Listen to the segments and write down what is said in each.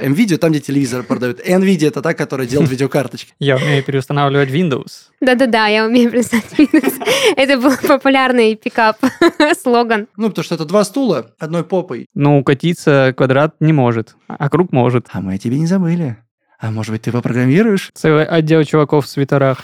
NVIDIA там, где телевизор продают. NVIDIA это та, которая делает видеокарточки. Я умею переустанавливать Windows. Да-да-да, я умею представить Windows. Это был популярный пикап слоган. Ну, потому что это два стула одной попой. Ну, катиться квадрат не может, а круг может. А мы о тебе не забыли. А может быть, ты попрограммируешь? Целый отдел чуваков в свитерах.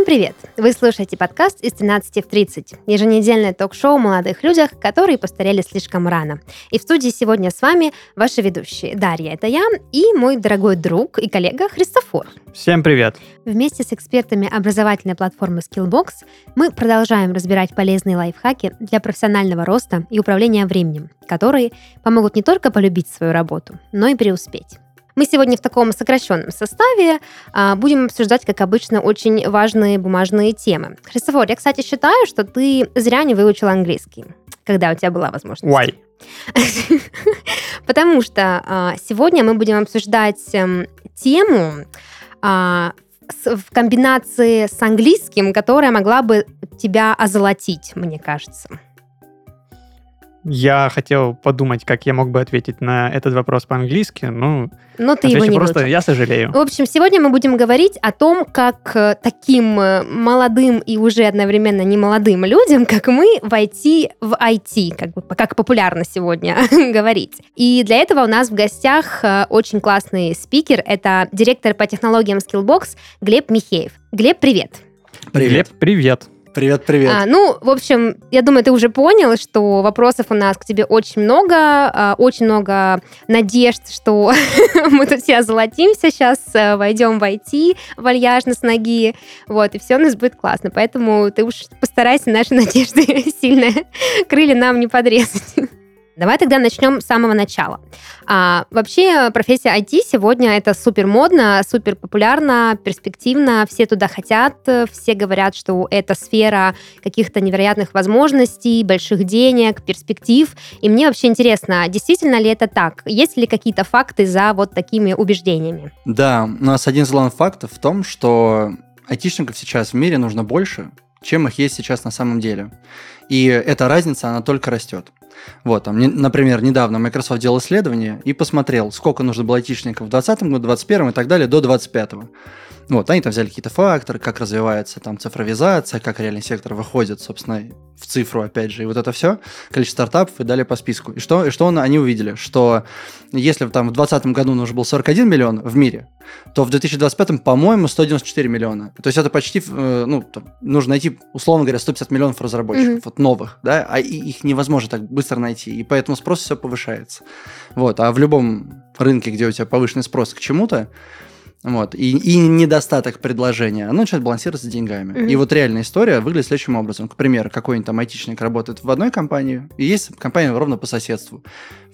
Всем привет! Вы слушаете подкаст из 13 в 30, еженедельное ток-шоу о молодых людях, которые постарели слишком рано. И в студии сегодня с вами ваши ведущие Дарья, это я, и мой дорогой друг и коллега Христофор. Всем привет! Вместе с экспертами образовательной платформы Skillbox мы продолжаем разбирать полезные лайфхаки для профессионального роста и управления временем, которые помогут не только полюбить свою работу, но и преуспеть. Мы сегодня в таком сокращенном составе а, будем обсуждать, как обычно, очень важные бумажные темы. Христофор, я, кстати, считаю, что ты зря не выучил английский, когда у тебя была возможность. Why? Потому что а, сегодня мы будем обсуждать эм, тему а, с- в комбинации с английским, которая могла бы тебя озолотить, мне кажется. Я хотел подумать, как я мог бы ответить на этот вопрос по-английски, но Но ты его не просто выучил. «я сожалею». В общем, сегодня мы будем говорить о том, как э, таким э, молодым и уже одновременно не молодым людям, как мы, войти в IT, как, бы, как популярно сегодня говорить. И для этого у нас в гостях э, очень классный спикер. Это директор по технологиям Skillbox Глеб Михеев. Глеб, привет. Глеб, привет. Привет, привет. А, ну, в общем, я думаю, ты уже понял, что вопросов у нас к тебе очень много, а, очень много надежд, что мы тут все озолотимся, сейчас э, войдем в IT вальяжно с ноги, вот, и все у нас будет классно. Поэтому ты уж постарайся наши надежды сильно крылья нам не подрезать. Давай тогда начнем с самого начала. А, вообще профессия IT сегодня это супер модно, супер популярно, перспективно, все туда хотят, все говорят, что это сфера каких-то невероятных возможностей, больших денег, перспектив. И мне вообще интересно, действительно ли это так? Есть ли какие-то факты за вот такими убеждениями? Да, у нас один из главных фактов в том, что айтишников сейчас в мире нужно больше, чем их есть сейчас на самом деле. И эта разница, она только растет. Вот, там, не- например, недавно Microsoft делал исследование и посмотрел, сколько нужно было айтишников в 2020 году, 2021 и так далее до 2025. Вот, они там взяли какие-то факторы, как развивается там цифровизация, как реальный сектор выходит, собственно, в цифру, опять же, и вот это все, количество стартапов и далее по списку. И что, и что он- они увидели? Что если там в 2020 году нужно был 41 миллион в мире, то в 2025, по-моему, 194 миллиона. То есть это почти, э, ну, там, нужно найти, условно говоря, 150 миллионов разработчиков, Мгм. вот новых, да, а их невозможно так быстро найти, и поэтому спрос все повышается. Вот, а в любом рынке, где у тебя повышенный спрос к чему-то, вот, и, и недостаток предложения, оно начинает балансироваться деньгами. Мгм. И вот реальная история выглядит следующим образом. К примеру, какой-нибудь там айтишник работает в одной компании, и есть компания ровно по соседству.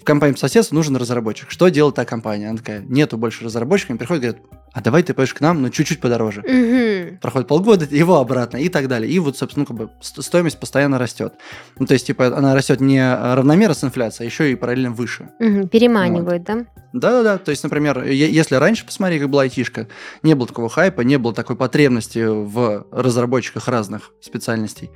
В компании по соседству нужен разработчик. Что делает та компания? Она такая, нету больше разработчиков, они приходят и говорят, а давай ты пойдешь к нам, но чуть-чуть подороже. Мгм. Проходит полгода, его обратно и так далее. И вот, собственно, ну, как бы ст- стоимость постоянно растет. Ну, то есть, типа, она растет не равномерно с инфляцией, а еще и параллельно выше. Мгм. Переманивают, да? Да-да-да, то есть, например, если раньше, посмотри, как была айтишка, не было такого хайпа, не было такой потребности в разработчиках разных специальностей.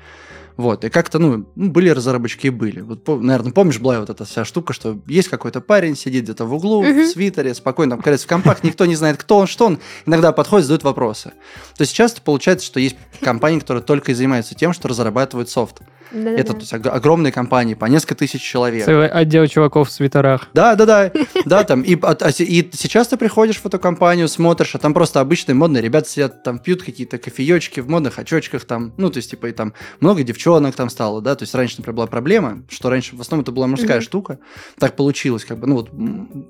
Вот, и как-то, ну, ну, были разработчики и были. Вот, наверное, помнишь, была вот эта вся штука, что есть какой-то парень, сидит где-то в углу, Мгм. в свитере, спокойно там в компах, никто не знает, кто он, что он, иногда подходит, задают вопросы. То есть часто получается, что есть компании, которые только и занимаются тем, что разрабатывают софт. Да-да-да. Это то есть, ог- огромные компании, по несколько тысяч человек. Целый отдел чуваков в свитерах. Да, да, да, да, там, и, а- а и сейчас ты приходишь в эту компанию, смотришь, а там просто обычные модные ребята сидят, там пьют какие-то кофеечки в модных очочках, там, ну, то есть, типа, и там много девчонок там стало, да, то есть раньше, например, была проблема, что раньше в основном это была мужская Мгм. штука, так получилось, как бы, ну, вот,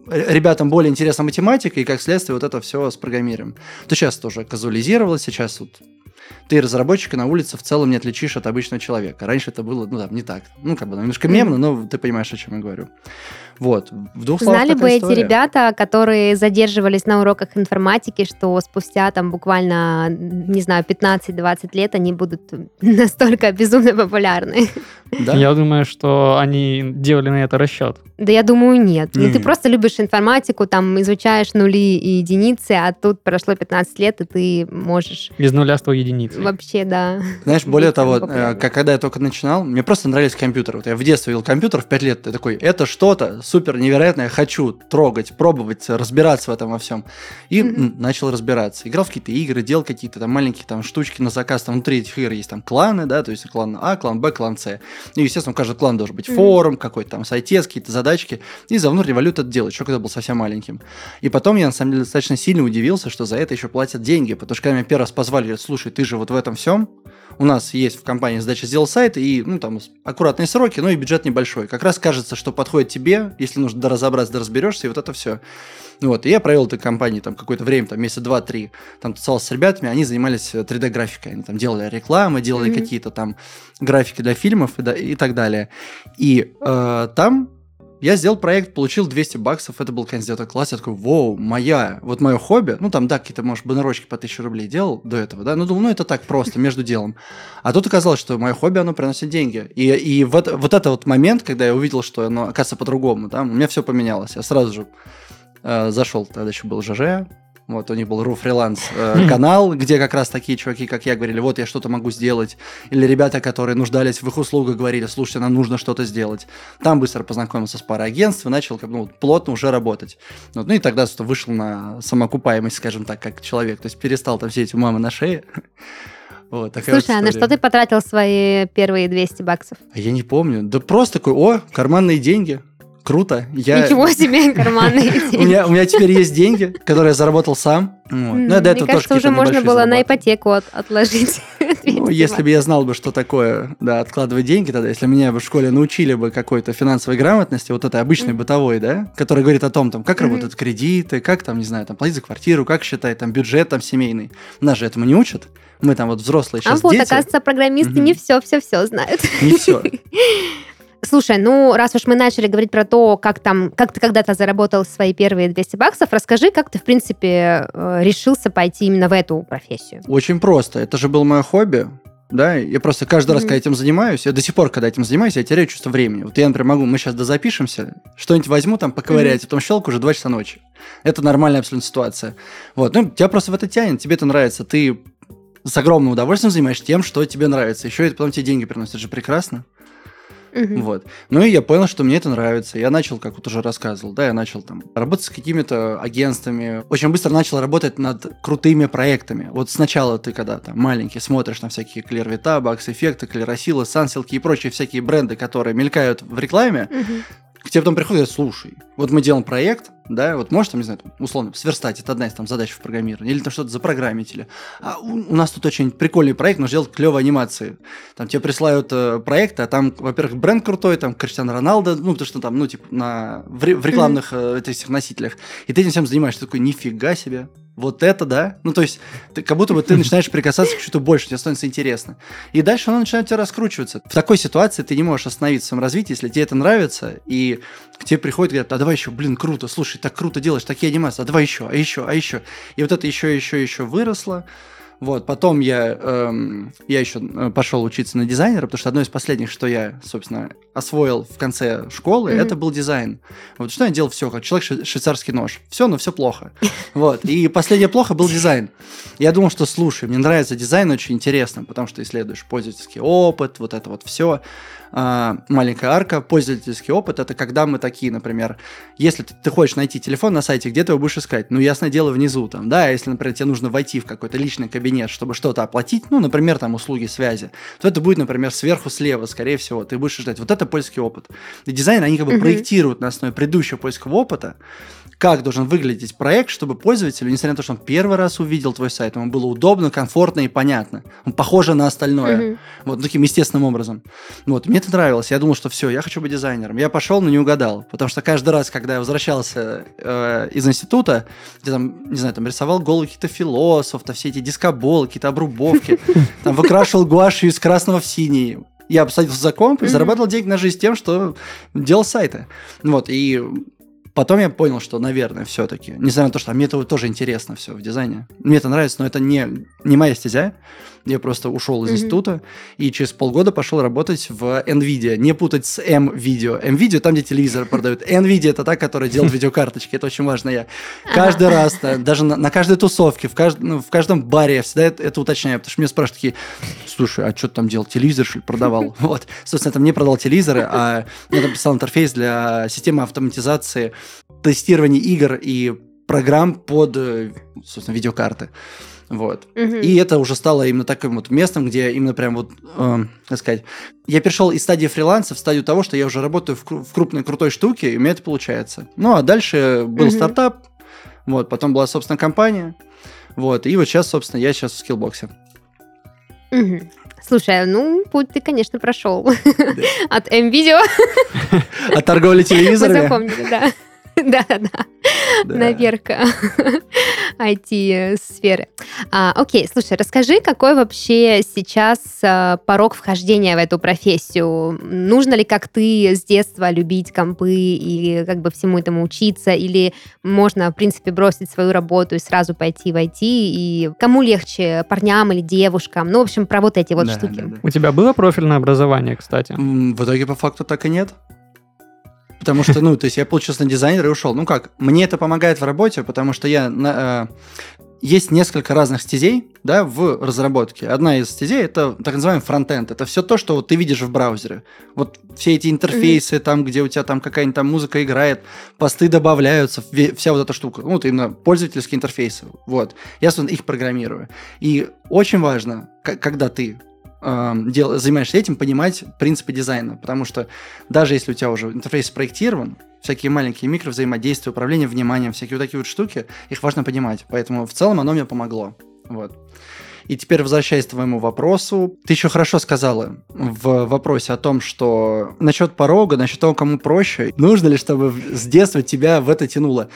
ребятам более интересна математика, и как следствие вот это все с программированием. То сейчас тоже казуализировалось, сейчас вот ты разработчика на улице в целом не отличишь от обычного человека. Раньше это было, ну, там, не так. Ну, как бы, немножко мемно, но ты понимаешь, о чем я говорю. Вот. В двух словах Знали бы история. эти ребята, которые задерживались на уроках информатики, что спустя там буквально, не знаю, 15-20 лет они будут настолько безумно популярны. Да? Я думаю, что они делали на это расчет. Да я думаю, нет. Ну, ты просто любишь информатику, там изучаешь нули и единицы, а тут прошло 15 лет, и ты можешь... Из нуля 100 единиц. Вообще, да. Знаешь, более того, э, как, когда я только начинал, мне просто нравились компьютеры. Вот я в детстве видел компьютер в 5 лет, ты такой, это что-то супер невероятное, хочу трогать, пробовать, разбираться в этом во всем. И м, начал разбираться. Играл в какие-то игры, делал какие-то там маленькие там штучки на заказ. Там внутри этих игр есть там кланы, да, то есть клан А, клан Б, клан С. И, естественно, у каждого клана должен быть Мгм. форум, какой-то там сайтец, какие-то задачки. И за внутрь валют это делать, еще когда был совсем маленьким. И потом я, на самом деле, достаточно сильно удивился, что за это еще платят деньги. Потому что когда меня первый раз позвали, говорят, слушай, ты же вот в этом всем, у нас есть в компании задача сделать сайт, и, ну, там, аккуратные сроки, ну, и бюджет небольшой. Как раз кажется, что подходит тебе, если нужно доразобраться, доразберешься, и вот это все. Вот, и я провел этой компании там какое-то время, там, месяца два-три, там, тусовался с ребятами, они занимались э, 3D-графикой, они там делали рекламы, делали Мгм. какие-то там графики для фильмов и, да- и так далее. И э, там я сделал проект, получил 200 баксов, это был конец 9 класса, я такой, воу, моя, вот мое хобби, ну там, да, какие-то, может, баннерочки по 1000 рублей делал до этого, да, ну думал, ну это так просто, между делом. А тут оказалось, что мое хобби, оно приносит деньги. И, и вот, вот это вот момент, когда я увидел, что оно оказывается по-другому, да, у меня все поменялось. Я сразу же э, зашел, тогда еще был ЖЖ, вот, у них был RU фриланс э, канал, где как раз такие чуваки, как я, говорили, вот я что-то могу сделать. Или ребята, которые нуждались в их услугах, говорили, слушайте, нам нужно что-то сделать. Там быстро познакомился с парой агентств и начал как, ну, плотно уже работать. Вот, ну и тогда собственно, вышел на самоокупаемость, скажем так, как человек. То есть перестал там сидеть у мамы на шее. Вот, такая вот Слушай, а на что ты потратил свои первые 200 баксов? А Я не помню. Да просто такой, о, карманные деньги. Круто. Я... Ничего себе, карманные У деньги. меня, у меня теперь есть деньги, которые я заработал сам. Вот. Ну, я до этого Мне тоже кажется, уже можно было на ипотеку от- отложить. Ну, 200 если бы я знал бы, что такое, да, откладывать деньги тогда, если меня бы в школе научили бы какой-то финансовой грамотности, вот этой обычной бытовой, да, которая говорит о том, там, как работают кредиты, как там, не знаю, там, платить за квартиру, как считать там бюджет там семейный. Нас же этому не учат. Мы там вот взрослые А сейчас вот, дети. оказывается, программисты не все, все, все знают. Не все. Слушай, ну, раз уж мы начали говорить про то, как там, как ты когда-то заработал свои первые 200 баксов, расскажи, как ты, в принципе, э, решился пойти именно в эту профессию. Очень просто. Это же было мое хобби. Да, я просто каждый раз, Мгм. когда этим занимаюсь, я до сих пор, когда этим занимаюсь, я теряю чувство времени. Вот я, например, могу, мы сейчас дозапишемся, что-нибудь возьму, там, поковырять, а потом щелку уже 2 часа ночи. Это нормальная абсолютно ситуация. Вот, ну, тебя просто в это тянет, тебе это нравится, ты с огромным удовольствием занимаешься тем, что тебе нравится. Еще это потом тебе деньги приносит, это же прекрасно. Мгм. Вот. Ну и я понял, что мне это нравится. Я начал, как вот уже рассказывал, да, я начал там работать с какими-то агентствами. Очень быстро начал работать над крутыми проектами. Вот сначала ты, когда там маленький, смотришь на всякие Клервита, Бакс Эффекты, Клеросилы, Сансилки и прочие всякие бренды, которые мелькают в рекламе, Мгм. к тебе потом приходят, слушай, вот мы делаем проект, да, вот можешь там, не знаю, там, условно, сверстать, это одна из там задач в программировании, или там что-то запрограммить, или а у, у нас тут очень прикольный проект, нужно делать клевые анимации. Там тебе присылают э, проекты, а там, во-первых, бренд крутой, там Криштиану Роналдо, ну, потому что там, ну, типа, на, в, в рекламных э, этих носителях, и ты этим всем занимаешься, ты такой, нифига себе, вот это, да? Ну, то есть, ты, как будто бы ты начинаешь прикасаться к чему-то больше, тебе становится интересно. И дальше оно начинает тебя раскручиваться. В такой ситуации ты не можешь остановиться в своем развитии, если тебе это нравится, и к тебе приходят и говорят, а давай еще, блин, круто, слушай, так круто делаешь, такие анимации, а давай еще, а еще, а еще. И вот это еще, еще, еще выросло. Вот, потом я, эм, я еще э, пошел учиться на дизайнера, потому что одно из последних, что я, собственно, освоил в конце школы, Мгм. это был дизайн. Вот что я делал все, как человек шве- швейцарский нож. Все, но все плохо. Вот. И последнее плохо был дизайн. Я думал, что слушай, мне нравится дизайн, очень интересно, потому что исследуешь пользовательский опыт, вот это вот все. Маленькая арка, пользовательский опыт, это когда мы такие, например, если ты, ты хочешь найти телефон на сайте, где ты его будешь искать? Ну, ясное дело, внизу там, да, если, например, тебе нужно войти в какой-то личный кабинет, чтобы что-то оплатить, ну, например, там, услуги связи, то это будет, например, сверху слева, скорее всего, ты будешь ждать. Вот это польский опыт. И дизайн, они как бы Мгм. проектируют на основе предыдущего польского опыта, как должен выглядеть проект, чтобы пользователю, несмотря на то, что он первый раз увидел твой сайт, ему было удобно, комфортно и понятно. Он похоже на остальное. Мгм. Вот таким естественным образом. Вот, мне это нравилось. Я думал, что все, я хочу быть дизайнером. Я пошел, но не угадал. Потому что каждый раз, когда я возвращался э, из института, где там, не знаю, там рисовал головы каких-то философов, то все эти дискоболы, какие-то обрубовки, там выкрашивал гуашью из красного в синий. Я посадился за комп и зарабатывал деньги на жизнь тем, что делал сайты. Вот, и Потом я понял, что, наверное, все-таки, несмотря на то, что мне это тоже интересно все в дизайне, мне это нравится, но это не, не моя стезя. Я просто ушел из Мгм. института и через полгода пошел работать в NVIDIA. Не путать с M-Video. M-Video там, где телевизор продают. NVIDIA это та, которая делает видеокарточки. Это очень важно. Я каждый раз, да, даже на, каждой тусовке, в, ну, в каждом баре я всегда это, это уточняю, потому что меня спрашивают такие, слушай, а что ты там делал? Телевизор, что ли, продавал? Вот. Собственно, там не продал телевизоры, а я там писал интерфейс для системы автоматизации тестирования игр и программ под, э, собственно, видеокарты. Вот. Мгм. И это уже стало именно таким вот местом, где именно прям вот, э, как сказать, я перешел из стадии фриланса в стадию того, что я уже работаю в, в крупной крутой штуке, и у меня это получается. Ну, а дальше был Мгм. стартап, вот, потом была, собственно, компания, вот, и вот сейчас, собственно, я сейчас в скиллбоксе. Мгм. Слушай, ну, путь ты, конечно, прошел. От М-видео А торговля мы телевизорами? запомнили, да. Да-да-да. Да. наверх IT-сферы. А, окей, слушай, расскажи, какой вообще сейчас а, порог вхождения в эту профессию? Нужно ли, как ты, с детства любить компы и как бы всему этому учиться? Или можно, в принципе, бросить свою работу и сразу пойти в IT? И кому легче, парням или девушкам? Ну, в общем, про вот эти вот Да, штуки. да, да. У тебя было профильное образование, кстати? В итоге, по факту, так и нет. Потому что, ну, то есть я получился на дизайнера и ушел. Ну как, мне это помогает в работе, потому что я... на- э, есть несколько разных стезей, да, в разработке. Одна из стезей это так называемый фронтенд. Это все то, что вот ты видишь в браузере. Вот все эти интерфейсы, там, где у тебя там какая-нибудь там музыка играет, посты добавляются, вся вот эта штука. Ну, вот именно пользовательские интерфейсы. Вот. Я, собственно, их программирую. И очень важно, когда ты эм, дел- занимаешься этим, понимать принципы дизайна. Потому что даже если у тебя уже интерфейс спроектирован, всякие маленькие микровзаимодействия, управление вниманием, всякие вот такие вот штуки, их важно понимать. Поэтому в целом оно мне помогло. Вот. И теперь возвращаясь к твоему вопросу, ты еще хорошо сказала в вопросе о том, что насчет порога, насчет того, кому проще, нужно ли, чтобы с детства тебя в это тянуло.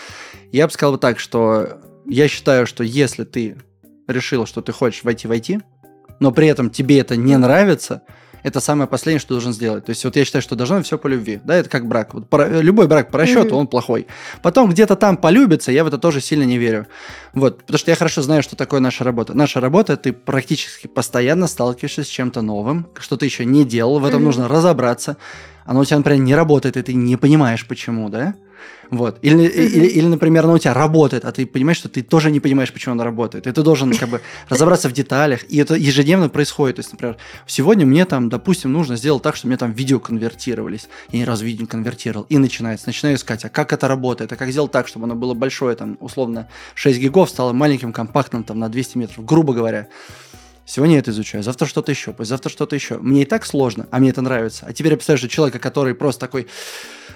Я бы сказал вот так, что я считаю, что если ты решил, что ты хочешь войти в IT, но при этом тебе это не нравится, это самое последнее, что ты должен сделать. То есть вот я считаю, что должно все по любви. Да, это как брак. Вот по- любой брак по расчету, Мгм. он плохой. Потом где-то там полюбится, я в это тоже сильно не верю. Вот, потому что я хорошо знаю, что такое наша работа. Наша работа, ты практически постоянно сталкиваешься с чем-то новым, что ты еще не делал, в этом Мгм. нужно разобраться. Оно у тебя, например, не работает, и ты не понимаешь, почему, да? Вот. Или, или, или, например, оно у тебя работает, а ты понимаешь, что ты тоже не понимаешь, почему оно работает. И ты должен как бы разобраться в деталях. И это ежедневно происходит. То есть, например, сегодня мне там, допустим, нужно сделать так, чтобы мне там видео конвертировались. Я ни разу видео не конвертировал. И начинается. Начинаю искать, а как это работает? А как сделать так, чтобы оно было большое, там, условно, 6 гигов, стало маленьким, компактным, там, на 200 метров, грубо говоря. Сегодня я это изучаю, завтра что-то еще, завтра что-то еще. Мне и так сложно, а мне это нравится. А теперь я представляю, что человека, который просто такой,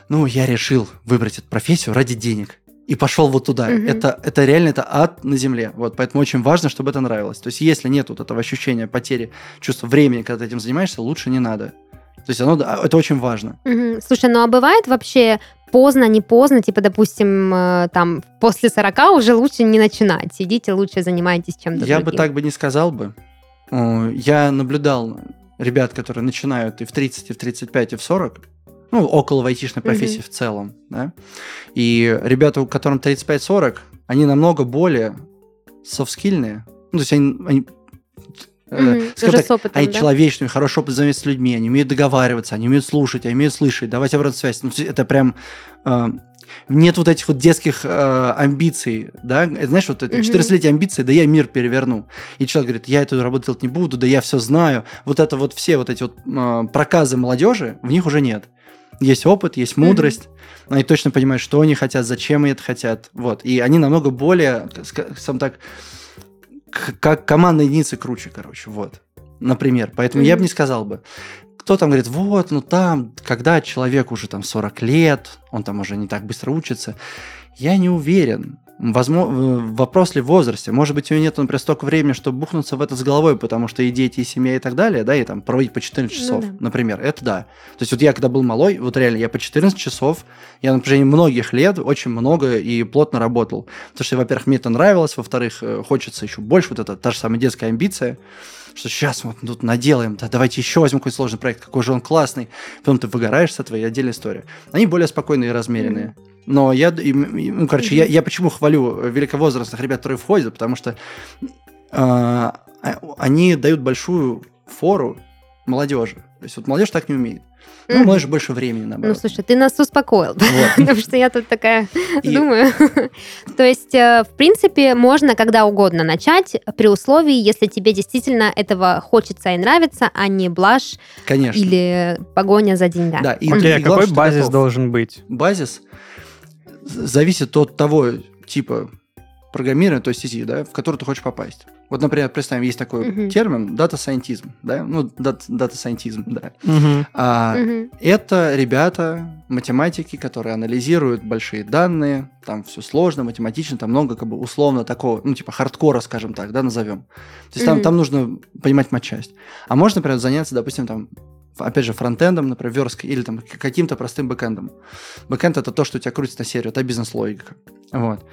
ну, я решил выбрать эту профессию ради денег. И пошел вот туда. Мгм. Это, это реально это ад на земле. Вот, поэтому очень важно, чтобы это нравилось. То есть, если нет вот этого ощущения потери чувства времени, когда ты этим занимаешься, лучше не надо. То есть, оно, это очень важно. Мгм. Слушай, ну а бывает вообще поздно, не поздно, типа, допустим, э, там, после 40 уже лучше не начинать, идите лучше занимайтесь чем-то Я бы другим. так бы не сказал бы. О, Я наблюдал ребят, которые начинают и в 30, и в 35, и в 40, ну, около айтишной профессии Мгм. в целом, да. И ребята, у которым 35-40, они намного более софтскильные. Ну, то есть они, они, э, Мгм. скажем так, опытом, они да? человечные, хорошо взаимодействовать с людьми, они умеют договариваться, они умеют слушать, они умеют слышать, давать обратную связь. Ну, это прям... э, нет вот этих вот детских э, амбиций, да, Это, знаешь, вот это Мгм. 14-летие амбиции, да я мир переверну. И человек говорит, я эту работу делать не буду, да я все знаю. Вот это вот все вот эти вот э, проказы молодежи, в них уже нет. Есть опыт, есть мудрость, они точно понимают, что они хотят, зачем они это хотят, вот. И они намного более, скажем так, как командные единицы круче, короче, вот. Например. Поэтому я бы не сказал бы. Кто там говорит, вот, ну там, когда человек уже там 40 лет, он там уже не так быстро учится, я не уверен. Возможно, вопрос ли в возрасте. Может быть, у него нет, например, столько времени, чтобы бухнуться в это с головой, потому что и дети, и семья, и так далее, да, и там проводить по 14 Ну часов, да. например. Это да. То есть вот я, когда был малой, вот реально, я по 14 часов, я на протяжении многих лет очень много и плотно работал. Потому что, во-первых, мне это нравилось, во-вторых, э, хочется еще больше, вот это та же самая детская амбиция, что сейчас вот тут наделаем, да, давайте еще возьмем какой сложный проект, какой же он классный. Потом ты выгораешь с этого, и отдельная история. Они более спокойные и размеренные. Но я, ну, короче, я, я почему хвалю великовозрастных ребят, которые входят, потому что э, они дают большую фору молодежи. То есть вот молодежь так не умеет. Ну, молодежь больше времени, Ну, наоборот. слушай, ты нас успокоил. Потому что я тут такая думаю. То есть, э, в принципе, можно когда угодно начать, при условии, если тебе действительно этого хочется и нравится, а не блажь или погоня за деньгами. Да, и, Окей, а какой базис должен быть? Базис зависит от того типа программирования, той сети, да, в которую ты хочешь попасть. Вот, например, представим, есть такой Мгм. термин data scientist, да, ну, data scientist, да. Мгм. А, Мгм. Это ребята, математики, которые анализируют большие данные, там все сложно, математично, там много как бы условно такого, ну типа хардкора, скажем так, да, назовем. То есть там, Мгм. там нужно понимать матчасть. А можно, например, заняться, допустим, там, опять же, фронтендом, например, версткой, или там каким-то простым бэкэндом. Бэкэнд это то, что у тебя крутится на серию, это бизнес-логика. Вот.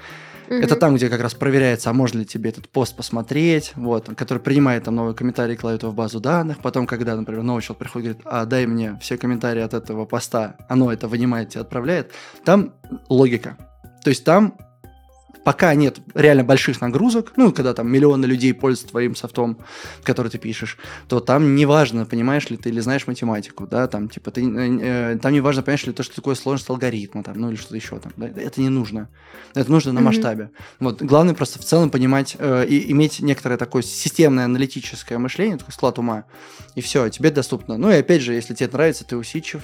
Это Мгм. там, где как раз проверяется, а можно ли тебе этот пост посмотреть, вот, который принимает там новые комментарии, кладет его в базу данных. Потом, когда, например, новый человек приходит и говорит, а дай мне все комментарии от этого поста, оно это вынимает и отправляет. Там логика. То есть там пока нет реально больших нагрузок, ну, когда там миллионы людей пользуются твоим софтом, который ты пишешь, то там не важно, понимаешь ли ты или знаешь математику, да, там, типа, ты, э, э, там не важно, понимаешь ли ты, что такое сложность алгоритма, там, ну, или что-то еще там, да, это не нужно. Это нужно на Мгм. масштабе. Вот, главное просто в целом понимать э, и иметь некоторое такое системное аналитическое мышление, такой склад ума, и все, тебе доступно. Ну, и опять же, если тебе нравится, ты усидчив,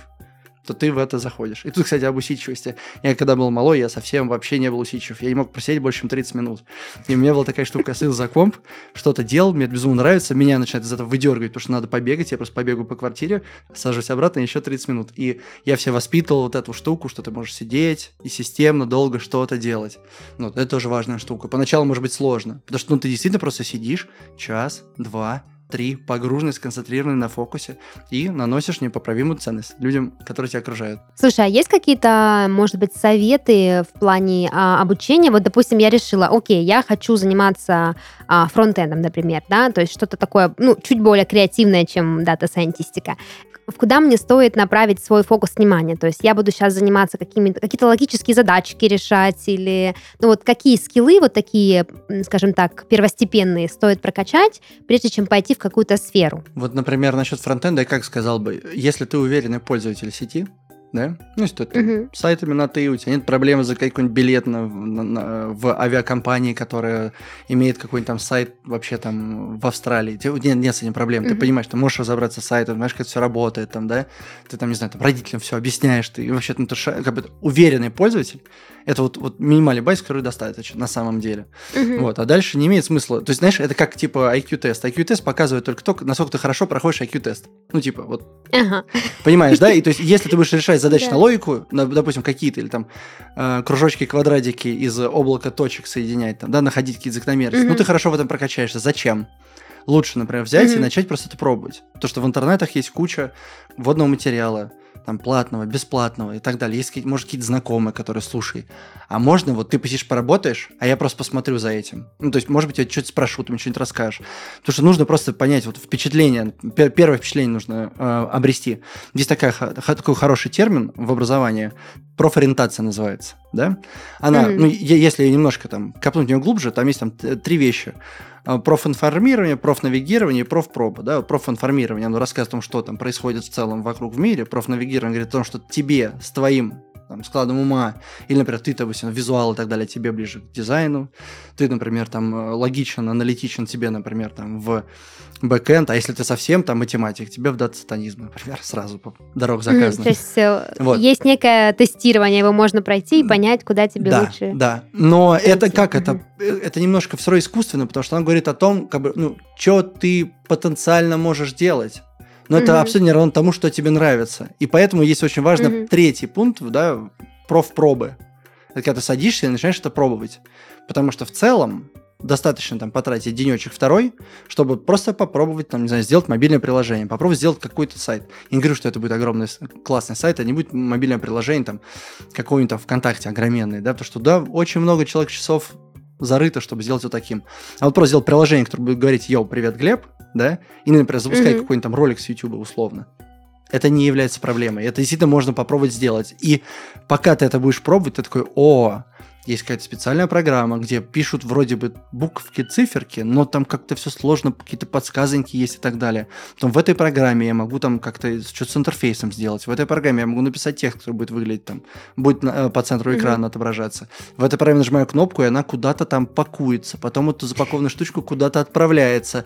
то ты в это заходишь. И тут, кстати, об усидчивости. Я когда был малой, я совсем вообще не был усидчив. Я не мог просидеть больше, чем 30 минут. И у меня была такая штука, я сидел за комп, что-то делал, мне это безумно нравится, меня начинает из этого выдергивать, потому что надо побегать, я просто побегу по квартире, сажусь обратно, еще 30 минут. И я все воспитывал вот эту штуку, что ты можешь сидеть и системно долго что-то делать. Ну, это тоже важная штука. Поначалу может быть сложно, потому что ну, ты действительно просто сидишь час, два, три, погруженный, сконцентрированный на фокусе и наносишь непоправимую ценность людям, которые тебя окружают. Слушай, а есть какие-то, может быть, советы в плане а, обучения? Вот, допустим, я решила, окей, я хочу заниматься а, фронтендом, например, да, то есть что-то такое, ну, чуть более креативное, чем data scientist ика. Куда мне стоит направить свой фокус внимания? То есть я буду сейчас заниматься какими-то, какие-то логические задачки решать или, ну, вот какие скиллы вот такие, скажем так, первостепенные стоит прокачать, прежде чем пойти в какую-то сферу? Вот, например, насчет фронтенда, я как сказал бы, если ты уверенный пользователь сети, да, ну, если ты там Мгм. сайтами на ты, у тебя нет проблемы за какой-нибудь билет на- на- на- в авиакомпании, которая имеет какой-нибудь там сайт вообще там в Австралии. Тебе- Нет, нет с этим проблем. Ты Мгм. понимаешь, ты можешь разобраться с сайтом, знаешь, как это все работает, там, да, ты там, не знаю, там родителям все объясняешь, ты вообще ну, ты как бы уверенный пользователь, это вот, вот минимальный базис, который достаточно на самом деле. Мгм. Вот, а дальше не имеет смысла. То есть, знаешь, это как типа IQ-тест. IQ-тест показывает только то, насколько ты хорошо проходишь IQ-тест. Ну, типа, вот Ага. Понимаешь, да? И то есть, если ты будешь решать задачи Да. на логику, на, допустим, какие-то или там э, кружочки, квадратики из облака точек соединять, там, да, находить какие-то закономерности, ну Мгм. ты хорошо в этом прокачаешься. Зачем? Лучше, например, взять и Мгм. начать просто это пробовать. Потому что в интернетах есть куча вводного материала, там, платного, бесплатного и так далее. Есть, может, какие-то знакомые, которые, слушай, а можно вот ты посидишь, поработаешь, а я просто посмотрю за этим. Ну, то есть, может быть, я что-то спрошу, ты мне что-нибудь расскажешь. Потому что нужно просто понять, вот впечатление, пер- первое впечатление нужно э, обрести. Здесь такая, такой хороший термин в образовании, профориентация называется, да? Она, Мгм. ну, если немножко там копнуть в нее глубже, там есть там три вещи. А, Профинформирование, профнавигирование и профпроба. Да? Профинформирование, оно рассказывает о том, что там происходит в целом вокруг в мире. Профнавигирование говорит о том, что тебе с твоим там, складом ума, или, например, ты, допустим, визуал и так далее, тебе ближе к дизайну, ты, например, там э, логичен, аналитичен тебе, например, там в бэкэнд, а если ты совсем там математик, тебе в дата-сатанизм, например, сразу по дорог заказано. То есть Вот. есть некое тестирование, его можно пройти и понять, куда тебе да, лучше. Да, но это как? Это, э, это немножко все искусственно, потому что она говорит о том, как бы, ну, что ты потенциально можешь делать. Но это абсолютно не равно тому, что тебе нравится. И поэтому есть очень важный третий пункт, да, профпробы. Это когда ты садишься и начинаешь это пробовать. Потому что в целом достаточно там потратить денечек второй, чтобы просто попробовать, там, не знаю, сделать мобильное приложение, попробовать сделать какой-то сайт. Я не говорю, что это будет огромный классный сайт, а не будет мобильное приложение там какой-нибудь там ВКонтакте огроменный, да, потому что да, очень много человек часов зарыто, чтобы сделать вот таким. А вот просто сделать приложение, которое будет говорить, йоу, привет, Глеб, да, и, например, запускай Мгм. какой-нибудь там ролик с YouTube условно. Это не является проблемой. Это действительно можно попробовать сделать. И пока ты это будешь пробовать, ты такой, о, есть какая-то специальная программа, где пишут вроде бы буковки, циферки, но там как-то все сложно, какие-то подсказанки есть и так далее. Потом в этой программе я могу там как-то что-то с интерфейсом сделать. В этой программе я могу написать текст, который будет выглядеть там, будет на, по центру экрана mm-hmm. отображаться. В этой программе нажимаю кнопку, и она куда-то там пакуется. Потом эту запакованную штучку куда-то отправляется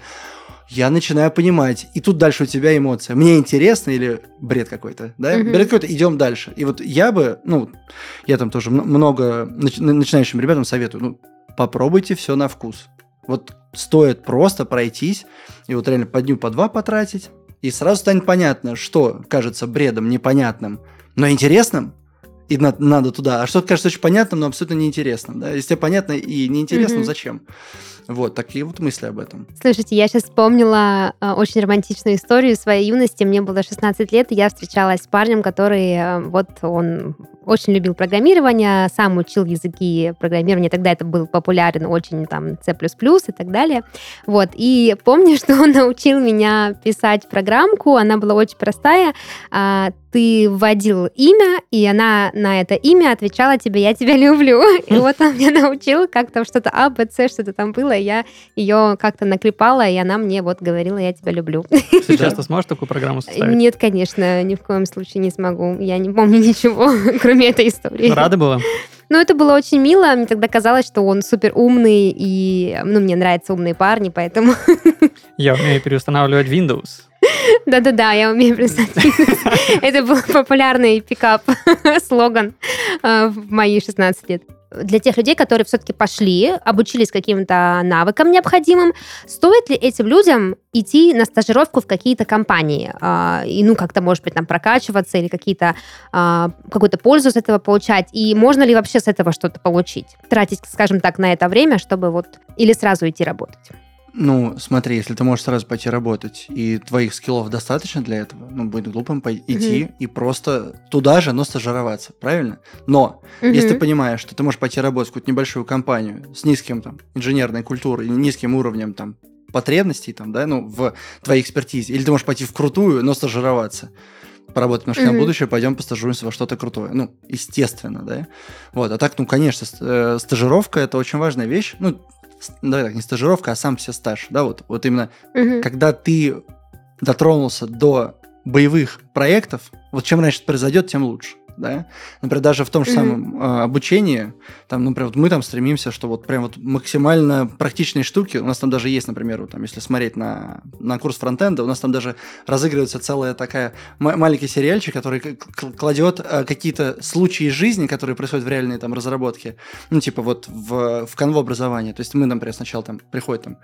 я начинаю понимать. И тут дальше у тебя эмоция. Мне интересно или бред какой-то, да? Mm-hmm. Бред какой-то, идем дальше. И вот я бы, ну, я там тоже много начинающим ребятам советую, ну, попробуйте все на вкус. Вот стоит просто пройтись и вот реально по дню, по два потратить, и сразу станет понятно, что кажется бредом, непонятным, но интересным, и надо, надо туда, а что кажется очень понятным, но абсолютно неинтересным. Да? Если тебе понятно и неинтересно, mm-hmm. зачем? Вот, такие вот мысли об этом. Слушайте, я сейчас вспомнила э, очень романтичную историю своей юности. Мне было 16 лет, и я встречалась с парнем, который, э, вот, он очень любил программирование, сам учил языки программирования, тогда это был популярен очень там C++ и так далее. Вот, и помню, что он научил меня писать программку, она была очень простая, а, ты вводил имя, и она на это имя отвечала тебе «я тебя люблю». И вот он меня научил, как там что-то А, Б, С, что-то там было, и я ее как-то наклепала, и она мне вот говорила «я тебя люблю». Сейчас ты сможешь такую программу составить? Нет, конечно, ни в коем случае не смогу. Я не помню ничего, кроме этой истории. Рада была? Ну, это было очень мило. Мне тогда казалось, что он супер умный, и, ну, мне нравятся умные парни, поэтому... Я умею переустанавливать Windows. Да-да-да, я умею Windows. Это был популярный пикап, слоган э, в мои 16 лет для тех людей, которые все-таки пошли, обучились каким-то навыкам необходимым, стоит ли этим людям идти на стажировку в какие-то компании э, и, ну, как-то, может быть, там прокачиваться или какие-то э, какую-то пользу с этого получать? И можно ли вообще с этого что-то получить? Тратить, скажем так, на это время, чтобы вот или сразу идти работать? Ну, смотри, если ты можешь сразу пойти работать, и твоих скиллов достаточно для этого, ну, будет глупым пойти mm-hmm. и просто туда же, но стажироваться, правильно? Но, mm-hmm. если ты понимаешь, что ты можешь пойти работать в какую-то небольшую компанию с низким там инженерной культурой, низким уровнем там потребностей там, да, ну, в твоей экспертизе, или ты можешь пойти в крутую, но стажироваться, поработать немножко mm-hmm. на будущее, пойдем постажируемся во что-то крутое. Ну, естественно, да. Вот, а так, ну, конечно, э, стажировка – это очень важная вещь. Ну, давай так, не стажировка, а сам все стаж, да, вот, вот именно, угу. когда ты дотронулся до боевых проектов, вот чем раньше это произойдет, тем лучше да. Например, даже в том же mm-hmm. самом э, обучении, там, например, вот мы там стремимся, что вот прям вот максимально практичные штуки, у нас там даже есть, например, вот, там, если смотреть на, на курс фронтенда, у нас там даже разыгрывается целая такая маленький сериальчик, который кладет э, какие-то случаи жизни, которые происходят в реальной там разработке, ну, типа вот в, в канву образования. То есть мы, например, сначала там приходит там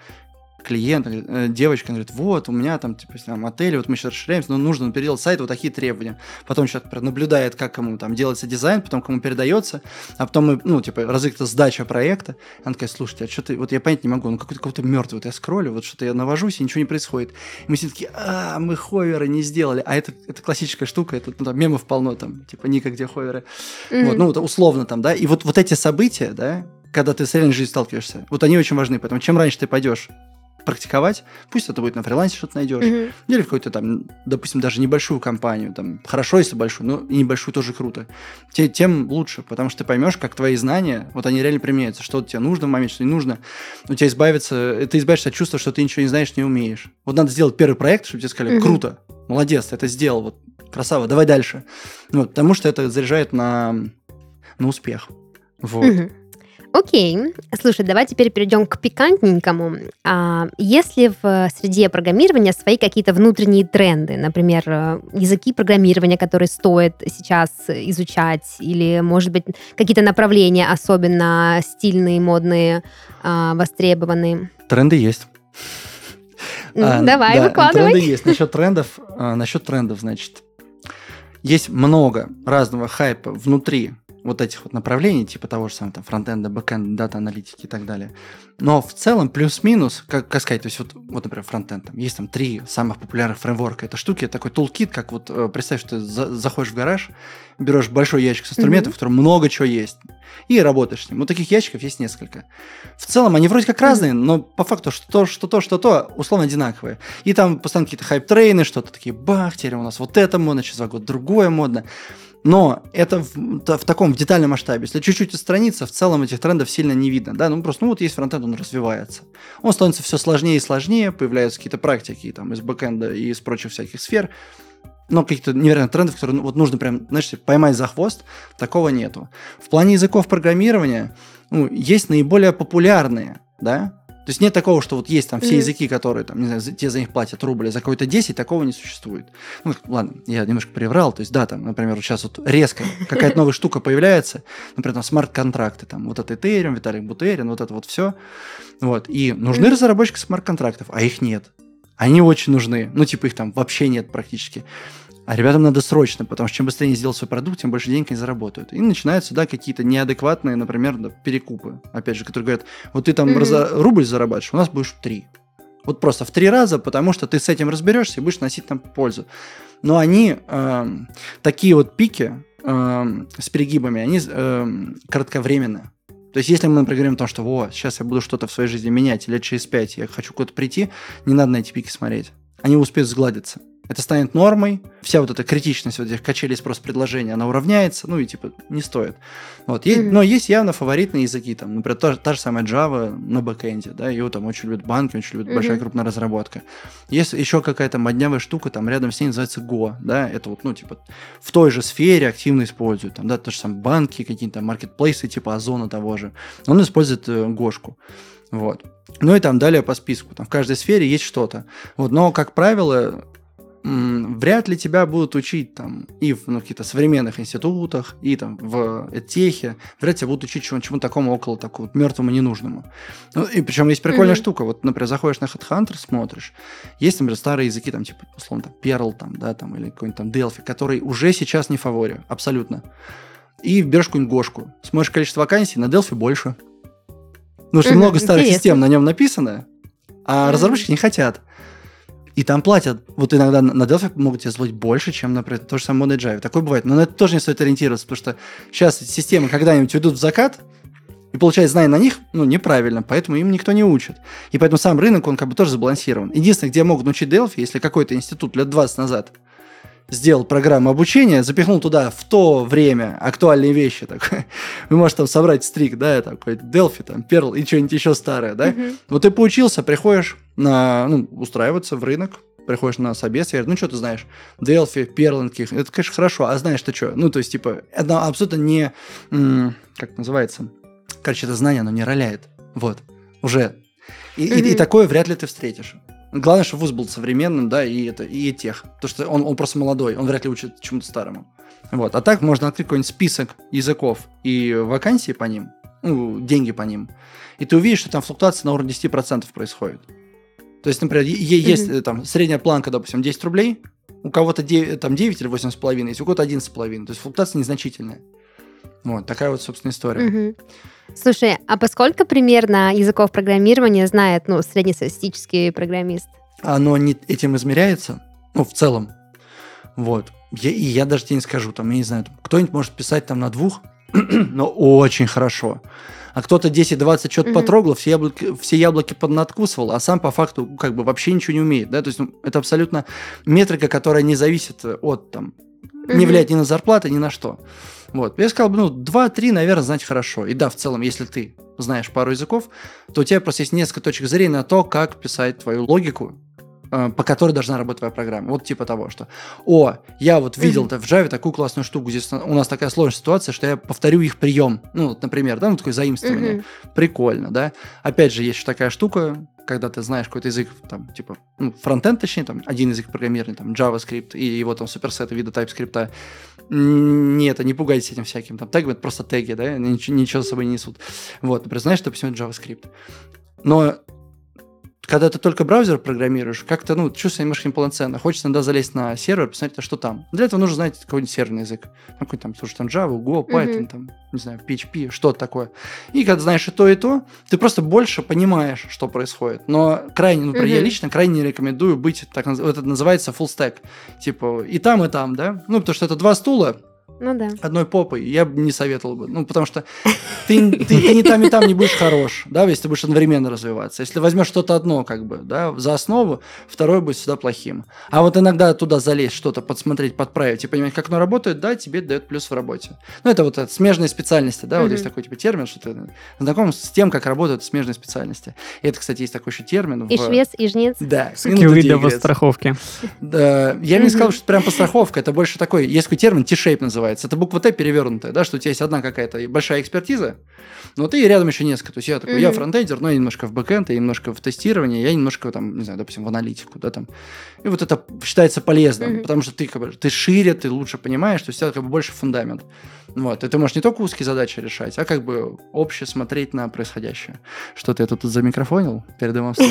клиент, э, девочка говорит, вот, у меня там, типа, там, отель, вот мы сейчас расширяемся, но нужно переделать сайт, вот такие требования. Потом человек наблюдает, как кому там делается дизайн, потом кому передается, а потом мы, ну, типа, разыгрывается сдача проекта. Она такая, слушайте, а что ты, вот я понять не могу, ну, какой-то какой-то мертвый, вот я скроллю, вот что-то я навожусь, и ничего не происходит. И мы все такие, а, мы ховеры не сделали. А это, это классическая штука, это, ну, там, мемов полно, там, типа, Ника, где ховеры. Mm-hmm. Вот, ну, вот, условно там, да, и вот, вот эти события, да, когда ты с реальной жизнью сталкиваешься, вот они очень важны, поэтому чем раньше ты пойдешь практиковать, пусть это будет на фрилансе что-то найдешь, mm-hmm. или в какую-то там, допустим, даже небольшую компанию, там, хорошо, если большую, но и небольшую тоже круто, тем, тем лучше, потому что ты поймешь, как твои знания, вот они реально применяются, что тебе нужно в момент, что не нужно, у тебя избавиться, ты избавишься от чувства, что ты ничего не знаешь, не умеешь. Вот надо сделать первый проект, чтобы тебе сказали, mm-hmm. круто, молодец, ты это сделал, вот, красава, давай дальше. Вот, потому что это заряжает на, на успех. Вот. Mm-hmm. Окей. Слушай, давай теперь перейдем к пикантненькому. А, если в среде программирования свои какие-то внутренние тренды, например, э, языки программирования, которые стоит сейчас изучать, или, может быть, какие-то направления особенно стильные, модные, а, востребованные? Тренды есть. А, давай, да, выкладывай. Тренды есть. Насчет трендов, а, насчет трендов, значит, есть много разного хайпа внутри вот этих вот направлений, типа того же самого там фронтенда, бэкенда, дата-аналитики и так далее. Но в целом плюс-минус, как, как сказать, то есть вот, вот например, фронтенд, там есть там три самых популярных фреймворка. Это штуки, такой toolkit, как вот э, представь, что ты за, заходишь в гараж, берешь большой ящик с инструментами, mm-hmm. в котором много чего есть, и работаешь с ним. Вот таких ящиков есть несколько. В целом они вроде как разные, но по факту что то, что то, что то, условно одинаковые. И там постоянно какие-то hype train ы, что-то такие, бах, теперь у нас вот это модно, через два года другое модно. Но это в, в таком в детальном масштабе. Если чуть-чуть отстраниться, в целом этих трендов сильно не видно. Да? Ну, просто, ну, вот есть фронтенд, он развивается. Он становится все сложнее и сложнее, появляются какие-то практики там, из бэкэнда и из прочих всяких сфер. Но каких-то невероятных трендов, которые ну, вот нужно прям, знаешь, поймать за хвост, такого нету. В плане языков программирования ну, есть наиболее популярные, да, то есть нет такого, что вот есть там все языки, которые там, не знаю, те за них платят рубль, а за какой-то 10, такого не существует. Ну, ладно, я немножко приврал. То есть, да, там, например, вот сейчас вот резко какая-то новая штука появляется, например, там смарт-контракты, там, вот это Ethereum, Виталик Бутерин, вот это вот все. Вот. И нужны разработчики смарт-контрактов, а их нет. Они очень нужны. Ну, типа, их там вообще нет практически. А ребятам надо срочно, потому что чем быстрее они сделают свой продукт, тем больше денег они заработают. И начинаются, да, какие-то неадекватные, например, да, перекупы. Опять же, которые говорят, вот ты там mm-hmm. раза- рубль зарабатываешь, у нас будешь три. Вот просто в три раза, потому что ты с этим разберешься и будешь носить там пользу. Но они, э, такие вот пики э, с перегибами, они э, кратковременные. То есть, если мы, например, говорим о том, что вот, сейчас я буду что-то в своей жизни менять, лет через пять я хочу куда-то прийти, не надо на эти пики смотреть. Они успеют сгладиться это станет нормой, вся вот эта критичность вот этих качелей спрос-предложения, она уравняется, ну и типа не стоит. Вот. Есть, mm-hmm. Но есть явно фаворитные языки, там, например, та, та же самая Java на бэкэнде, да, ее там очень любят банки, очень любят mm-hmm. большая крупная разработка. Есть еще какая-то моднявая штука, там рядом с ней называется Go, да, это вот, ну, типа, в той же сфере активно используют, там, да, то же самое банки, какие-то маркетплейсы, типа Озона того же, он использует э, Гошку. Вот. Ну и там далее по списку. Там в каждой сфере есть что-то. Вот. Но, как правило, вряд ли тебя будут учить там и в ну, каких-то современных институтах, и там в техе, вряд ли тебя будут учить чему-то чему такому около такого вот, мертвому ненужному. Ну, и причем есть прикольная mm-hmm. штука, вот, например, заходишь на HeadHunter, смотришь, есть, например, старые языки, там, типа, условно, там, Perl, там, да, там, или какой-нибудь там Delphi, который уже сейчас не фаворе, абсолютно. И берешь какую-нибудь Гошку, смотришь количество вакансий, на Delphi больше. Потому что mm-hmm, много старых интересно. систем на нем написано, а mm-hmm. разработчики не хотят. И там платят. Вот иногда на Delphi могут тебе заплатить больше, чем, например, то же самое на Java. Такое бывает. Но на это тоже не стоит ориентироваться, потому что сейчас системы когда-нибудь ведут в закат, и получается, знания на них, ну, неправильно, поэтому им никто не учит. И поэтому сам рынок, он как бы тоже сбалансирован. Единственное, где могут научить Delphi, если какой-то институт лет 20 назад сделал программу обучения, запихнул туда в то время актуальные вещи. Такой. Вы можете там собрать стрик, да, такой Delphi, там, Perl и что-нибудь еще старое, да. Mm-hmm. Вот ты поучился, приходишь на, ну, устраиваться в рынок, приходишь на собес, и говорят, ну, что ты знаешь, Delphi, Perl, это, конечно, хорошо, а знаешь ты что? Ну, то есть, типа, это абсолютно не, как называется, короче, это знание, оно не роляет, вот, уже. И, mm-hmm. и, и такое вряд ли ты встретишь. Главное, чтобы вуз был современным, да, и это, и тех. Потому что он, он просто молодой, он вряд ли учит чему-то старому. Вот. А так можно открыть какой-нибудь список языков и вакансий по ним, ну, деньги по ним. И ты увидишь, что там флуктуация на уровне 10% происходит. То есть, например, есть mm-hmm. там средняя планка, допустим, 10 рублей, у кого-то 9, там 9 или 8,5, есть у кого-то 11,5. То есть флуктуация незначительная. Вот, такая вот, собственно, история. Mm-hmm. Слушай, а поскольку примерно языков программирования знает, ну, среднестатистический программист? Оно не этим измеряется, ну, в целом. Вот. Я, и я даже тебе не скажу, там, я не знаю, кто-нибудь может писать там на двух, но очень хорошо. А кто-то 10-20 что-то mm-hmm. потрогал, все яблоки, все яблоки поднадкусывал, а сам по факту как бы вообще ничего не умеет. Да? То есть ну, это абсолютно метрика, которая не зависит от там, mm-hmm. не влияет ни на зарплаты, ни на что. Вот. Я сказал, ну, 2-3, наверное, знать хорошо. И да, в целом, если ты знаешь пару языков, то у тебя просто есть несколько точек зрения на то, как писать твою логику, э, по которой должна работать твоя программа. Вот типа того, что, о, я вот видел mm-hmm. в Java такую классную штуку, здесь у нас такая сложная ситуация, что я повторю их прием. Ну, вот, например, да, ну, такое заимствование. Mm-hmm. Прикольно, да. Опять же, есть еще такая штука, когда ты знаешь какой-то язык, там, типа, ну, фронтенд, точнее, там, один язык программирования, там, JavaScript и его там суперсеты вида TypeScript, нет, не пугайтесь этим всяким, там, теги, это просто теги, да, ничего, ничего с собой не несут. Вот, например, знаешь, допустим, JavaScript. Но когда ты только браузер программируешь, как-то, ну, чувствуешь немножко неполноценно. Хочется иногда залезть на сервер, посмотреть, а что там. Для этого нужно знать какой-нибудь серверный язык. Ну, какой-нибудь там, слушай, там Java, Go, Python, mm-hmm. там, не знаю, PHP, что-то такое. И когда знаешь и то, и то, ты просто больше понимаешь, что происходит. Но крайне, например, mm-hmm. я лично крайне не рекомендую быть, так это называется full stack. Типа и там, и там, да? Ну, потому что это два стула, Ну да. одной попой, я бы не советовал бы. Ну, потому что ты, ты, ты ни там, ни там не будешь хорош, да, если ты будешь одновременно развиваться. Если возьмешь что-то одно, как бы, да, за основу, второе будет всегда плохим. А вот иногда туда залезть, что-то подсмотреть, подправить и понимать, как оно работает, да, тебе дает плюс в работе. Ну, это вот это, смежные специальности, да, вот есть такой типа термин, что ты знаком с тем, как работают смежные специальности. И это, кстати, есть такой еще термин. И в- швец, и жнец. Да, Скилл минута вида дегресс. страховки. Да, я бы не сказал, что это прям постраховка, это больше такой, есть такой термин, T-shape называется, это буква Т перевернутая, да, что у тебя есть одна какая-то большая экспертиза, но ты и рядом еще несколько, то есть я такой, я Мгм. фронтендер, но я немножко в бэкэнд, я немножко в тестирование, я немножко там, не знаю, допустим, в аналитику, да, там, и вот это считается полезным, Мгм. потому что ты как бы, ты шире, ты лучше понимаешь, то есть у тебя как бы больше фундамент, вот, и ты можешь не только узкие задачи решать, а как бы обще смотреть на происходящее. Что-то я тут замикрофонил, передаю вам слово.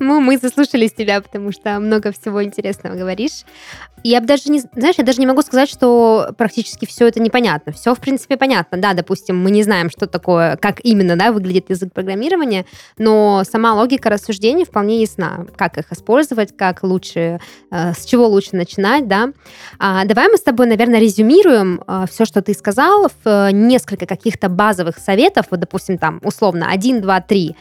Ну, мы заслушались тебя, потому что много всего интересного говоришь. Я бы даже не, знаешь, я даже не могу сказать, что практически все это непонятно. Все, в принципе, понятно. Да, допустим, мы не знаем, что такое, как именно, да, выглядит язык программирования, но сама логика рассуждений вполне ясна. Как их использовать, как лучше, э, с чего лучше начинать, да. А, давай мы с тобой, наверное, резюмируем все, что ты сказал, в э, несколько каких-то базовых советов, вот, допустим, там, условно, один, два, три.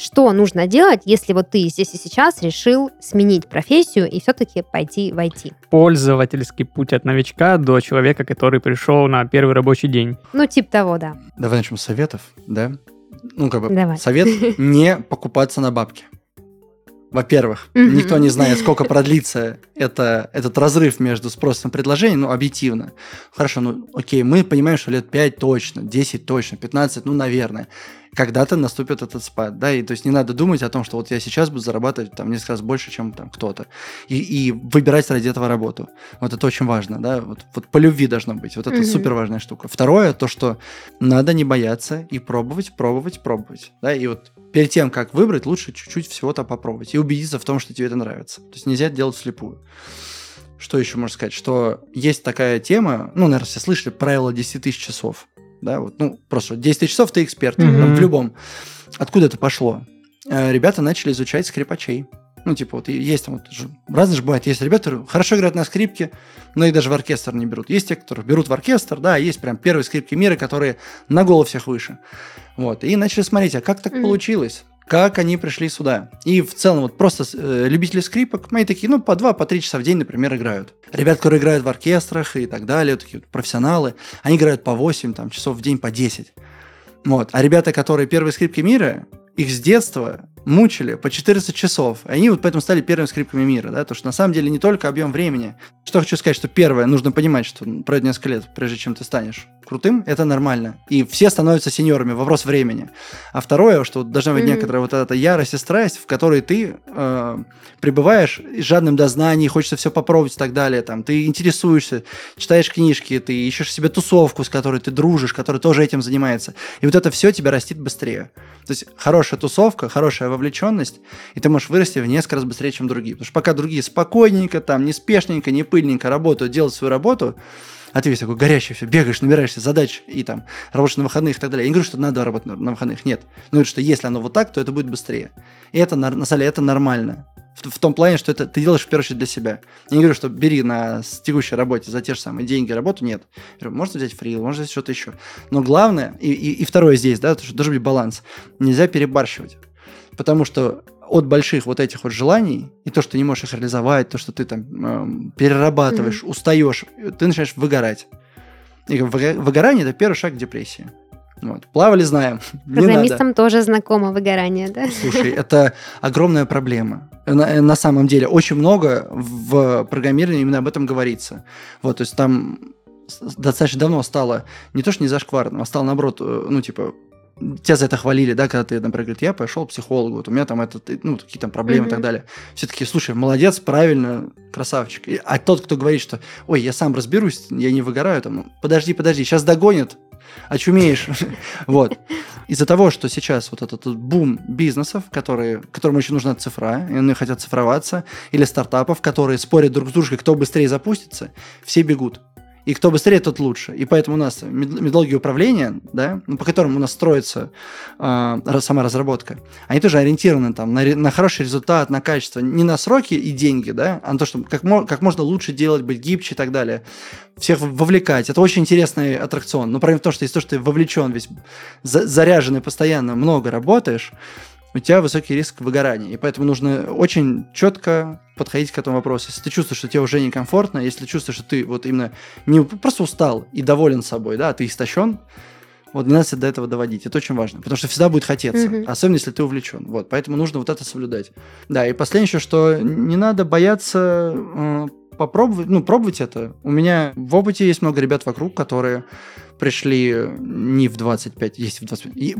Что нужно делать, если вот ты здесь и сейчас решил сменить профессию и все-таки пойти в IT? Пользовательский путь от новичка до человека, который пришел на первый рабочий день. Ну, типа того, да. Давай начнем с советов, да? Ну, как бы, Давай. совет не покупаться на бабки. Во-первых, никто не знает, сколько продлится это, этот разрыв между спросом и предложением, ну, объективно. Хорошо, ну, окей, мы понимаем, что лет 5 точно, 10 точно, 15, ну, наверное. Когда-то наступит этот спад, да, и то есть не надо думать о том, что вот я сейчас буду зарабатывать там несколько раз больше, чем там кто-то, и, и выбирать ради этого работу. Вот это очень важно, да, вот, вот по любви должно быть, вот это Мгм. супер важная штука. Второе, то, что надо не бояться и пробовать, пробовать, пробовать, да, и вот перед тем, как выбрать, лучше чуть-чуть всего-то попробовать и убедиться в том, что тебе это нравится. То есть нельзя делать вслепую. Что еще можно сказать? Что есть такая тема, ну, наверное, все слышали, правило 10 тысяч часов. Да, вот, ну, просто 10 тысяч часов ты эксперт Мгм. там, в любом. Откуда это пошло? Э, Ребята начали изучать скрипачей. Ну, типа, вот есть там вот, разные же бывают. Есть ребята, которые хорошо играют на скрипке, но их даже в оркестр не берут. Есть те, которые берут в оркестр, да, есть прям первые скрипки мира, которые на голову всех выше. Вот. И начали смотреть, а как так Мгм. получилось? Как они пришли сюда? И в целом вот просто э, любители скрипок, мои такие, ну, по два, по три часа в день, например, играют. Ребят, которые играют в оркестрах и так далее, такие вот профессионалы, они играют по 8 там, часов в день, по 10. Вот. А ребята, которые первые скрипки мира, их с детства мучили по 14 часов. И они вот поэтому стали первыми скрипками мира, да, потому что на самом деле не только объем времени. Что хочу сказать, что первое, нужно понимать, что пройдет несколько лет, прежде чем ты станешь крутым, это нормально. И все становятся сеньорами, вопрос времени. А второе, что должна быть некоторая вот эта ярость и страсть, в которой ты э, пребываешь жадным до знаний, хочется все попробовать и так далее. Там, ты интересуешься, читаешь книжки, ты ищешь себе тусовку, с которой ты дружишь, которая тоже этим занимается. И вот это все тебя растит быстрее. То есть хорошая тусовка, хорошая вовлеченность, и ты можешь вырасти в несколько раз быстрее, чем другие. Потому что пока другие спокойненько, там, неспешненько, не пыльненько работают, делают свою работу, а ты весь такой горячий, все, бегаешь, набираешься задач и там работаешь на выходных и так далее. Я не говорю, что надо работать на, на выходных, нет. Но говорю, что если оно вот так, то это будет быстрее. И это, нар- на самом деле, это нормально. В, в том плане, что это ты делаешь в первую очередь для себя. Я не говорю, что бери на текущей работе за те же самые деньги работу, нет. Я говорю, можно взять фрил, можно взять что-то еще. Но главное, и, и, и второе здесь, да, то, что должен быть баланс. Нельзя перебарщивать. Потому что от больших вот этих вот желаний, и то, что ты не можешь их реализовать, то, что ты там эм, перерабатываешь, устаешь, ты начинаешь выгорать. И выго- выгорание – это первый шаг к депрессии. Вот. Плавали, знаем. Программистам тоже знакомо выгорание, да? Слушай, это огромная проблема. На, на самом деле, очень много в программировании именно об этом говорится. Вот, то есть там достаточно давно стало не то, что не зашкварно, а стало наоборот, э, ну, типа, тебя за это хвалили, да, когда ты, например, говоришь, я пошел к психологу, вот у меня там это, ну, какие там проблемы и так далее. Все таки слушай, молодец, правильно, красавчик. А тот, кто говорит, что, ой, я сам разберусь, я не выгораю, там, ну, подожди, подожди, сейчас догонят, очумеешь. Вот. Из-за того, что сейчас вот этот бум бизнесов, которые, которым очень нужна цифра, и они хотят цифроваться, или стартапов, которые спорят друг с дружкой, кто быстрее запустится, все бегут. И кто быстрее, тот лучше. И поэтому у нас методологии управления, да, ну, по которым у нас строится э, сама разработка, они тоже ориентированы там, на, на хороший результат, на качество. Не на сроки и деньги, да, а на то, чтобы как, как можно лучше делать, быть гибче и так далее. Всех вовлекать. Это очень интересный аттракцион. Но проблема в том, что если то, что ты вовлечен, весь заряженный постоянно, много работаешь, у тебя высокий риск выгорания. И поэтому нужно очень четко подходить к этому вопросу. Если ты чувствуешь, что тебе уже некомфортно, если ты чувствуешь, что ты вот именно не просто устал и доволен собой, да, а ты истощен, вот не надо до этого доводить. Это очень важно, потому что всегда будет хотеться, mm-hmm. особенно если ты увлечен. Вот, поэтому нужно вот это соблюдать. Да, и последнее еще, что не надо бояться э, попробовать, ну, пробовать это. У меня в опыте есть много ребят вокруг, которые пришли не в 25, есть в 25. И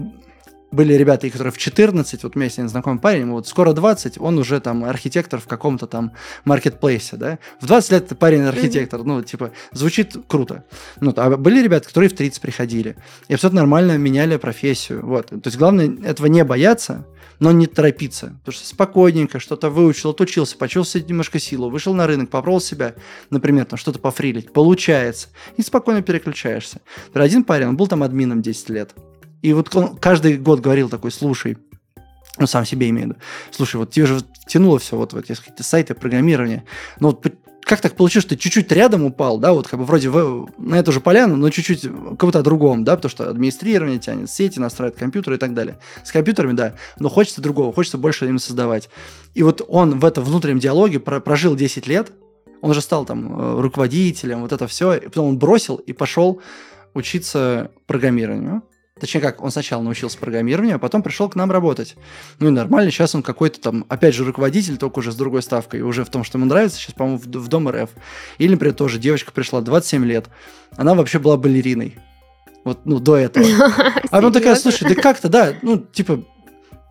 были ребята, которые в 14, вот у меня знакомый парень, вот скоро 20, он уже там архитектор в каком-то там маркетплейсе, да. В 20 лет парень архитектор, ну, типа, звучит круто. Ну, а были ребята, которые в 30 приходили и абсолютно нормально меняли профессию, вот. То есть главное этого не бояться, но не торопиться, потому что спокойненько что-то выучил, отучился, почувствовал немножко силу, вышел на рынок, попробовал себя, например, там что-то пофрилить, получается, и спокойно переключаешься. Один парень, он был там админом 10 лет, и вот он каждый год говорил такой, слушай, ну, сам себе имею в виду, слушай, вот тебе же тянуло все вот в эти какие-то сайты, программирование, но вот как так получилось, что ты чуть-чуть рядом упал, да, вот как бы вроде в, на эту же поляну, но чуть-чуть как то о другом, да, потому что администрирование тянет сети, настраивает компьютеры и так далее. С компьютерами, да, но хочется другого, хочется больше им создавать. И вот он в этом внутреннем диалоге прожил 10 лет, он же стал там э, руководителем, вот это все, и потом он бросил и пошел учиться программированию. Точнее как, он сначала научился программированию, а потом пришел к нам работать. Ну и нормально, сейчас он какой-то там, опять же, руководитель, только уже с другой ставкой, уже в том, что ему нравится, сейчас, по-моему, в, в Дом РФ. Или, например, тоже девочка пришла 27 лет, она вообще была балериной. Вот, ну, до этого. А потом такая, слушай, да как-то, да, ну, типа,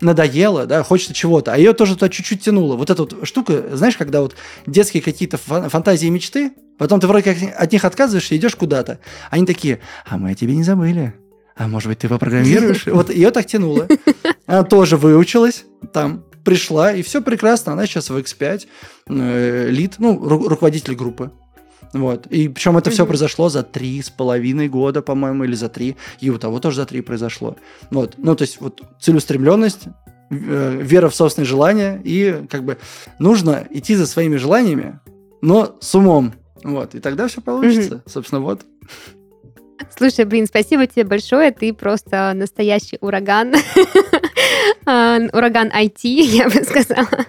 надоело, да, хочется чего-то, а ее тоже туда чуть-чуть тянуло. Вот эта вот штука, знаешь, когда вот детские какие-то фантазии и мечты, потом ты вроде как от них отказываешься и идешь куда-то. Они такие, а мы о тебе не забыли а может быть, ты попрограммируешь? Вот ее так тянуло. Она тоже выучилась там, пришла, и все прекрасно. Она сейчас в X5 э, лид, ну, ру- руководитель группы. Вот. И причем это все произошло за три с половиной года, по-моему, или за три. И у того тоже за три произошло. Вот. Ну, то есть, вот целеустремленность, э, вера в собственные желания, и как бы нужно идти за своими желаниями, но с умом. Вот. И тогда все получится. Собственно, вот. Слушай, блин, спасибо тебе большое. Ты просто настоящий ураган. А, ураган IT, я бы сказала.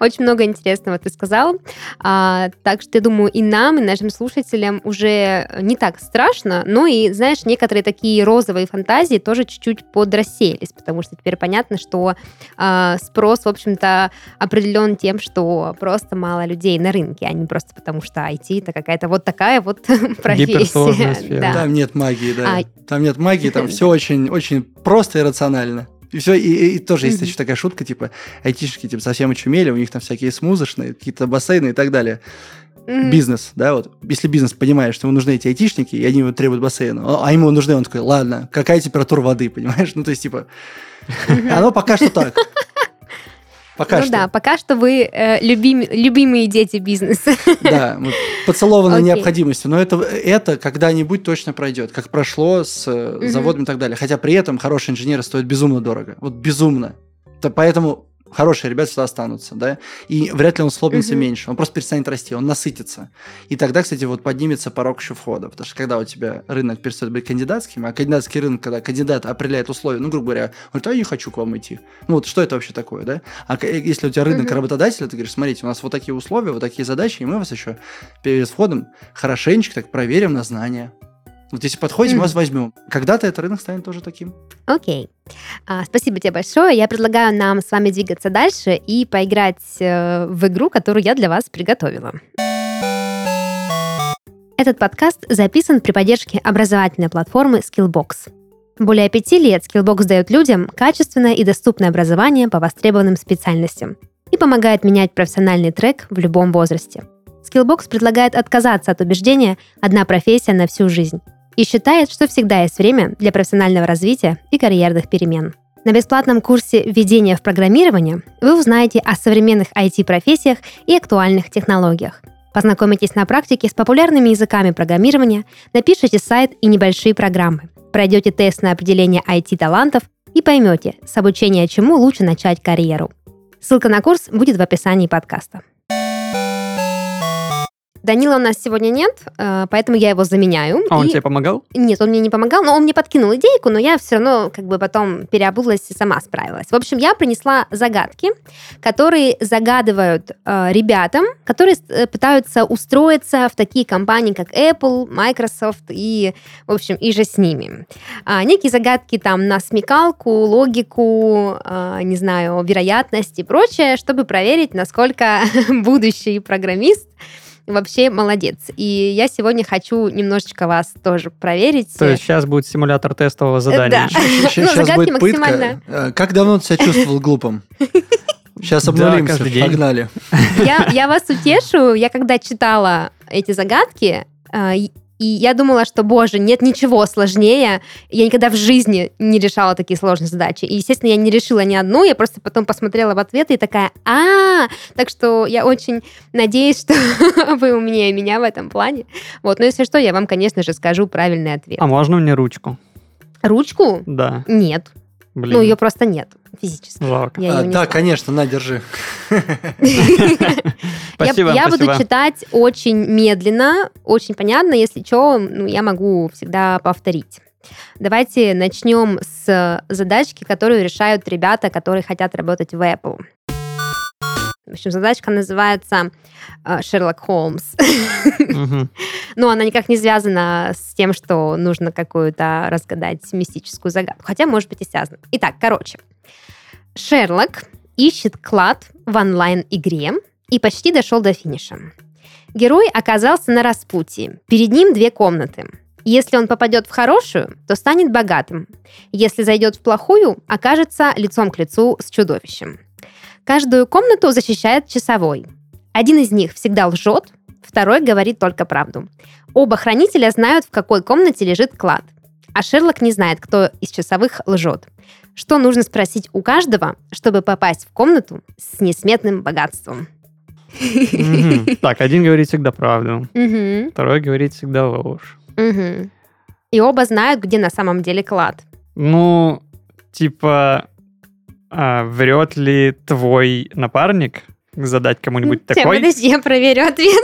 Очень много интересного ты сказал. А, так что я думаю, и нам, и нашим слушателям уже не так страшно, но и, знаешь, некоторые такие розовые фантазии тоже чуть-чуть подрасселись, потому что теперь понятно, что а, спрос, в общем-то, определен тем, что просто мало людей на рынке, а не просто потому, что IT это какая-то вот такая вот профессия. Да. Там нет магии, да. А... Там нет магии, там все очень, очень просто и рационально. И все, и, и, и тоже есть еще такая шутка, типа, айтишники типа совсем очумели, у них там всякие смузочные, какие-то бассейны и так далее. Mm-hmm. Бизнес, да, вот. Если бизнес понимает, что ему нужны эти айтишники, и они ему требуют бассейна, а ему нужны, он такой, ладно, какая температура воды, понимаешь? Ну, то есть, типа, оно пока что так. Пока ну что. да, пока что вы э, любим, любимые дети бизнеса. Да, мы поцелованы okay. необходимостью, но это, это когда-нибудь точно пройдет, как прошло с mm-hmm. заводом и так далее. Хотя при этом хорошие инженеры стоят безумно дорого. Вот безумно. То поэтому хорошие ребята всегда останутся, да, и вряд ли он слопнется угу. меньше, он просто перестанет расти, он насытится. И тогда, кстати, вот поднимется порог еще входа, потому что когда у тебя рынок перестает быть кандидатским, а кандидатский рынок, когда кандидат определяет условия, ну, грубо говоря, он говорит, а я не хочу к вам идти. Ну, вот что это вообще такое, да? А если у тебя рынок угу. работодателя, ты говоришь, смотрите, у нас вот такие условия, вот такие задачи, и мы вас еще перед входом хорошенечко так проверим на знания. Вот если подходите, мы вас возьмем. Когда-то этот рынок станет тоже таким. Окей. Okay. А, спасибо тебе большое. Я предлагаю нам с вами двигаться дальше и поиграть э, в игру, которую я для вас приготовила. Этот подкаст записан при поддержке образовательной платформы Skillbox. Более пяти лет Skillbox дает людям качественное и доступное образование по востребованным специальностям и помогает менять профессиональный трек в любом возрасте. Skillbox предлагает отказаться от убеждения «одна профессия на всю жизнь» и считает, что всегда есть время для профессионального развития и карьерных перемен. На бесплатном курсе «Введение в программирование» вы узнаете о современных IT-профессиях и актуальных технологиях. Познакомитесь на практике с популярными языками программирования, напишите сайт и небольшие программы, пройдете тест на определение IT-талантов и поймете, с обучения чему лучше начать карьеру. Ссылка на курс будет в описании подкаста. Данила у нас сегодня нет, э, поэтому я его заменяю. А он И- тебе помогал? Нет, он мне не помогал, но он мне подкинул идейку, но я все равно как бы потом переобулась и сама справилась. В общем, я принесла загадки, которые загадывают э, ребятам, которые э, пытаются устроиться в такие компании, как Apple, Microsoft и, в общем, и же с ними. А, некие загадки там на смекалку, логику, э, не знаю, вероятность и прочее, чтобы проверить, насколько будущий программист вообще молодец. И я сегодня хочу немножечко вас тоже проверить. То есть сейчас будет симулятор тестового задания. да. Ну, Сейчас загадки будет пытка. максимально. Э, Как давно ты себя чувствовал глупым? Сейчас обнулимся, погнали. Я, я вас утешу. Я когда читала эти загадки, э, и я думала, что, боже, нет ничего сложнее. Я никогда в жизни не решала такие сложные задачи. И, естественно, я не решила ни одну. Я просто потом посмотрела в ответы и такая, а, так что я очень надеюсь, что вы умнее меня в этом плане. Вот, но если что, я вам, конечно же, скажу правильный ответ. А можно мне ручку? Ручку? Да. Нет. Блин. Ну, ее просто нет физически. Жалко. Я А, Да, знаю. конечно, на, держи. Спасибо, я буду читать очень медленно, очень понятно. Если что, ну, я могу всегда повторить. Давайте начнем с задачки, которую решают ребята, которые хотят работать в Apple. В общем, задачка называется э, Шерлок Холмс. Но она никак не связана с тем, что нужно какую-то разгадать мистическую загадку. Хотя, может быть, и связана. Итак, короче. Шерлок ищет клад в онлайн-игре и почти дошел до финиша. Герой оказался на распутье. Перед ним две комнаты. Если он попадет в хорошую, то станет богатым. Если зайдет в плохую, окажется лицом к лицу с чудовищем. Каждую комнату защищает часовой. Один из них всегда лжет, второй говорит только правду. Оба хранителя знают, в какой комнате лежит клад. А Шерлок не знает, кто из часовых лжет. Что нужно спросить у каждого, чтобы попасть в комнату с несметным богатством? Так, один говорит всегда правду, второй говорит всегда ложь. И оба знают, где на самом деле клад. Ну, типа, а, врет ли твой напарник задать кому-нибудь Ща, такой? Подожди, я проверю ответ.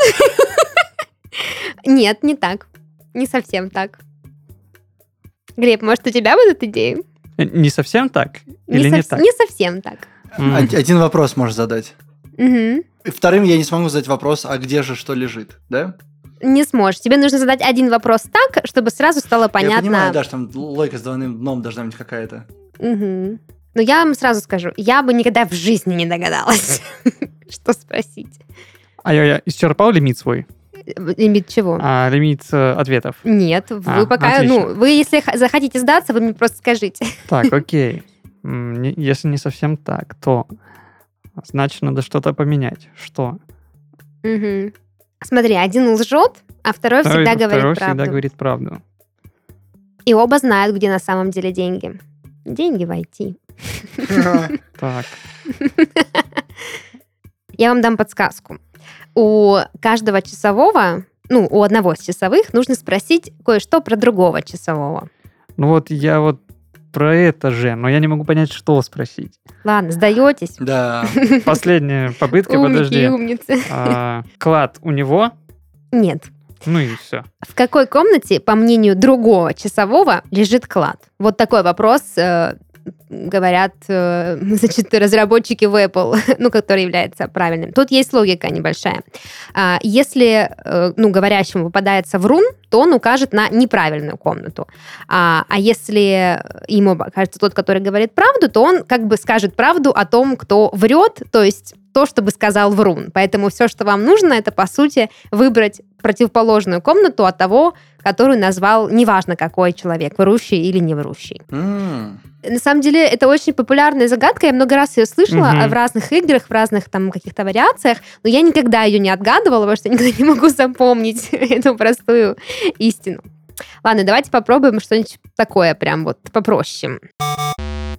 Нет, не так. Не совсем так. Глеб, может, у тебя будут идеи? Не совсем так? Или не совс- так? не совсем так. Один вопрос можешь задать. И Вторым я не смогу задать вопрос, а где же что лежит, да? Не сможешь. Тебе нужно задать один вопрос так, чтобы сразу стало Я понятно. понимаю, да, что там логика с двойным дном должна быть какая-то. Мгм. Но я вам сразу скажу, я бы никогда в жизни не догадалась, что спросить. А я, я исчерпал лимит свой? Лимит чего? А, лимит э, ответов. Нет, вы А, пока, отлично. ну, вы если захотите сдаться, вы мне просто скажите. Так, окей. Если не совсем так, то значит надо что-то поменять. Что? Мгм. Смотри, один лжет, а второй, Второй- всегда говорит второй правду. всегда говорит правду. И оба знают, где на самом деле деньги. Деньги войти. Так. Я вам дам подсказку. У каждого часового, ну, у одного из часовых нужно спросить кое-что про другого часового. Ну вот я вот про это же, но я не могу понять, что спросить. Ладно, сдаетесь? Да. Последняя попытка, Умники подожди. умницы. А, Клад у него, Нет. ну и все. В какой комнате, по мнению другого часового, лежит клад? Вот такой вопрос э, говорят, э, значит, разработчики в Apple, ну, который является правильным. Тут есть логика небольшая. А, Если, э, ну, говорящему попадается врун, то он укажет на неправильную комнату. А, а если ему кажется тот, который говорит правду, то он как бы скажет правду о том, кто врет, то есть то, что бы сказал врун. Поэтому все, что вам нужно, это, по сути, выбрать противоположную комнату от того, которую назвал неважно какой человек, врущий или не врущий. М. На самом деле, это очень популярная загадка, я много раз ее слышала Мгм. в разных играх, в разных там каких-то вариациях, но я никогда ее не отгадывала, потому что никогда не могу запомнить эту простую истину. Ладно, давайте попробуем что-нибудь такое прям вот попроще.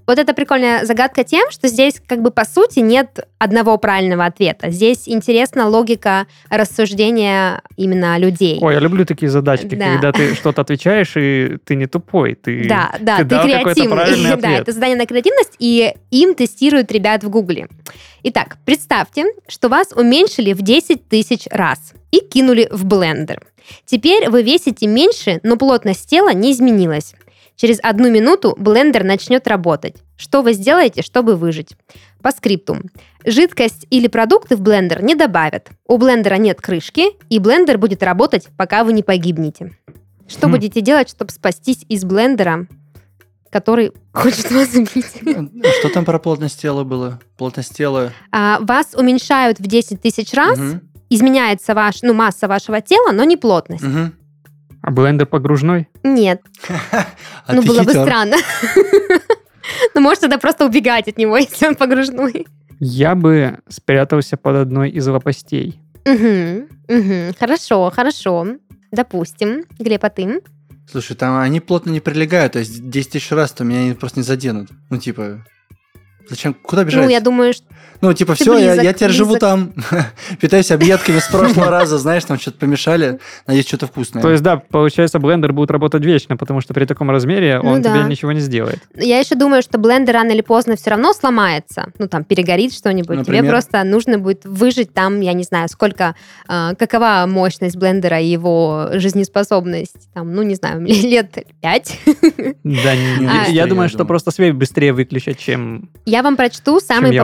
Вот это прикольная загадка тем, что здесь как бы по сути нет одного правильного ответа. Здесь интересна логика рассуждения именно людей. Ой, я люблю такие задачки, Да. когда ты что-то отвечаешь, и ты не тупой, ты, Да, да, ты ты, дал креативный. правильный да, это задание на креативность, и им тестируют ребят в Гугле. Итак, представьте, что вас уменьшили в 10 тысяч раз и кинули в блендер. Теперь вы весите меньше, но плотность тела не изменилась. Через одну минуту блендер начнет работать. Что вы сделаете, чтобы выжить? По скрипту. Жидкость или продукты в блендер не добавят. У блендера нет крышки, и блендер будет работать, пока вы не погибнете. Что Хм. будете делать, чтобы спастись из блендера, который хочет вас убить? Что там про плотность тела было? Плотность тела... А, вас уменьшают в 10 тысяч раз, Мгм, изменяется ваш, ну, масса вашего тела, но не плотность. мгм. А блендер погружной? Нет, А ну было бы странно. Ну, может, тогда просто убегать от него, если он погружной. Я бы спрятался под одной из лопастей. Мгм, мгм. Хорошо, хорошо. Допустим. Глеб, а ты? Слушай, там они плотно не прилегают, то есть 10 тысяч раз, то меня они просто не заденут. Ну, типа, зачем, куда бежать? Ну, я думаю, что... Ну, типа, Ты все, я, близок, я теперь живу близок. там, питаюсь объедками с прошлого раза, знаешь, там что-то помешали, надеюсь, что-то вкусное. То есть, да, получается, блендер будет работать вечно, потому что при таком размере Ну он да. тебе ничего не сделает. Я еще думаю, что блендер рано или поздно все равно сломается. Ну, там, перегорит что-нибудь. Тебе просто нужно будет выжить там, я не знаю, сколько, а, какова мощность блендера и его жизнеспособность. Там, ну, не знаю, лет пять. Да, не- А- я думаю, что просто свет быстрее выключат, чем... Я вам прочту самые я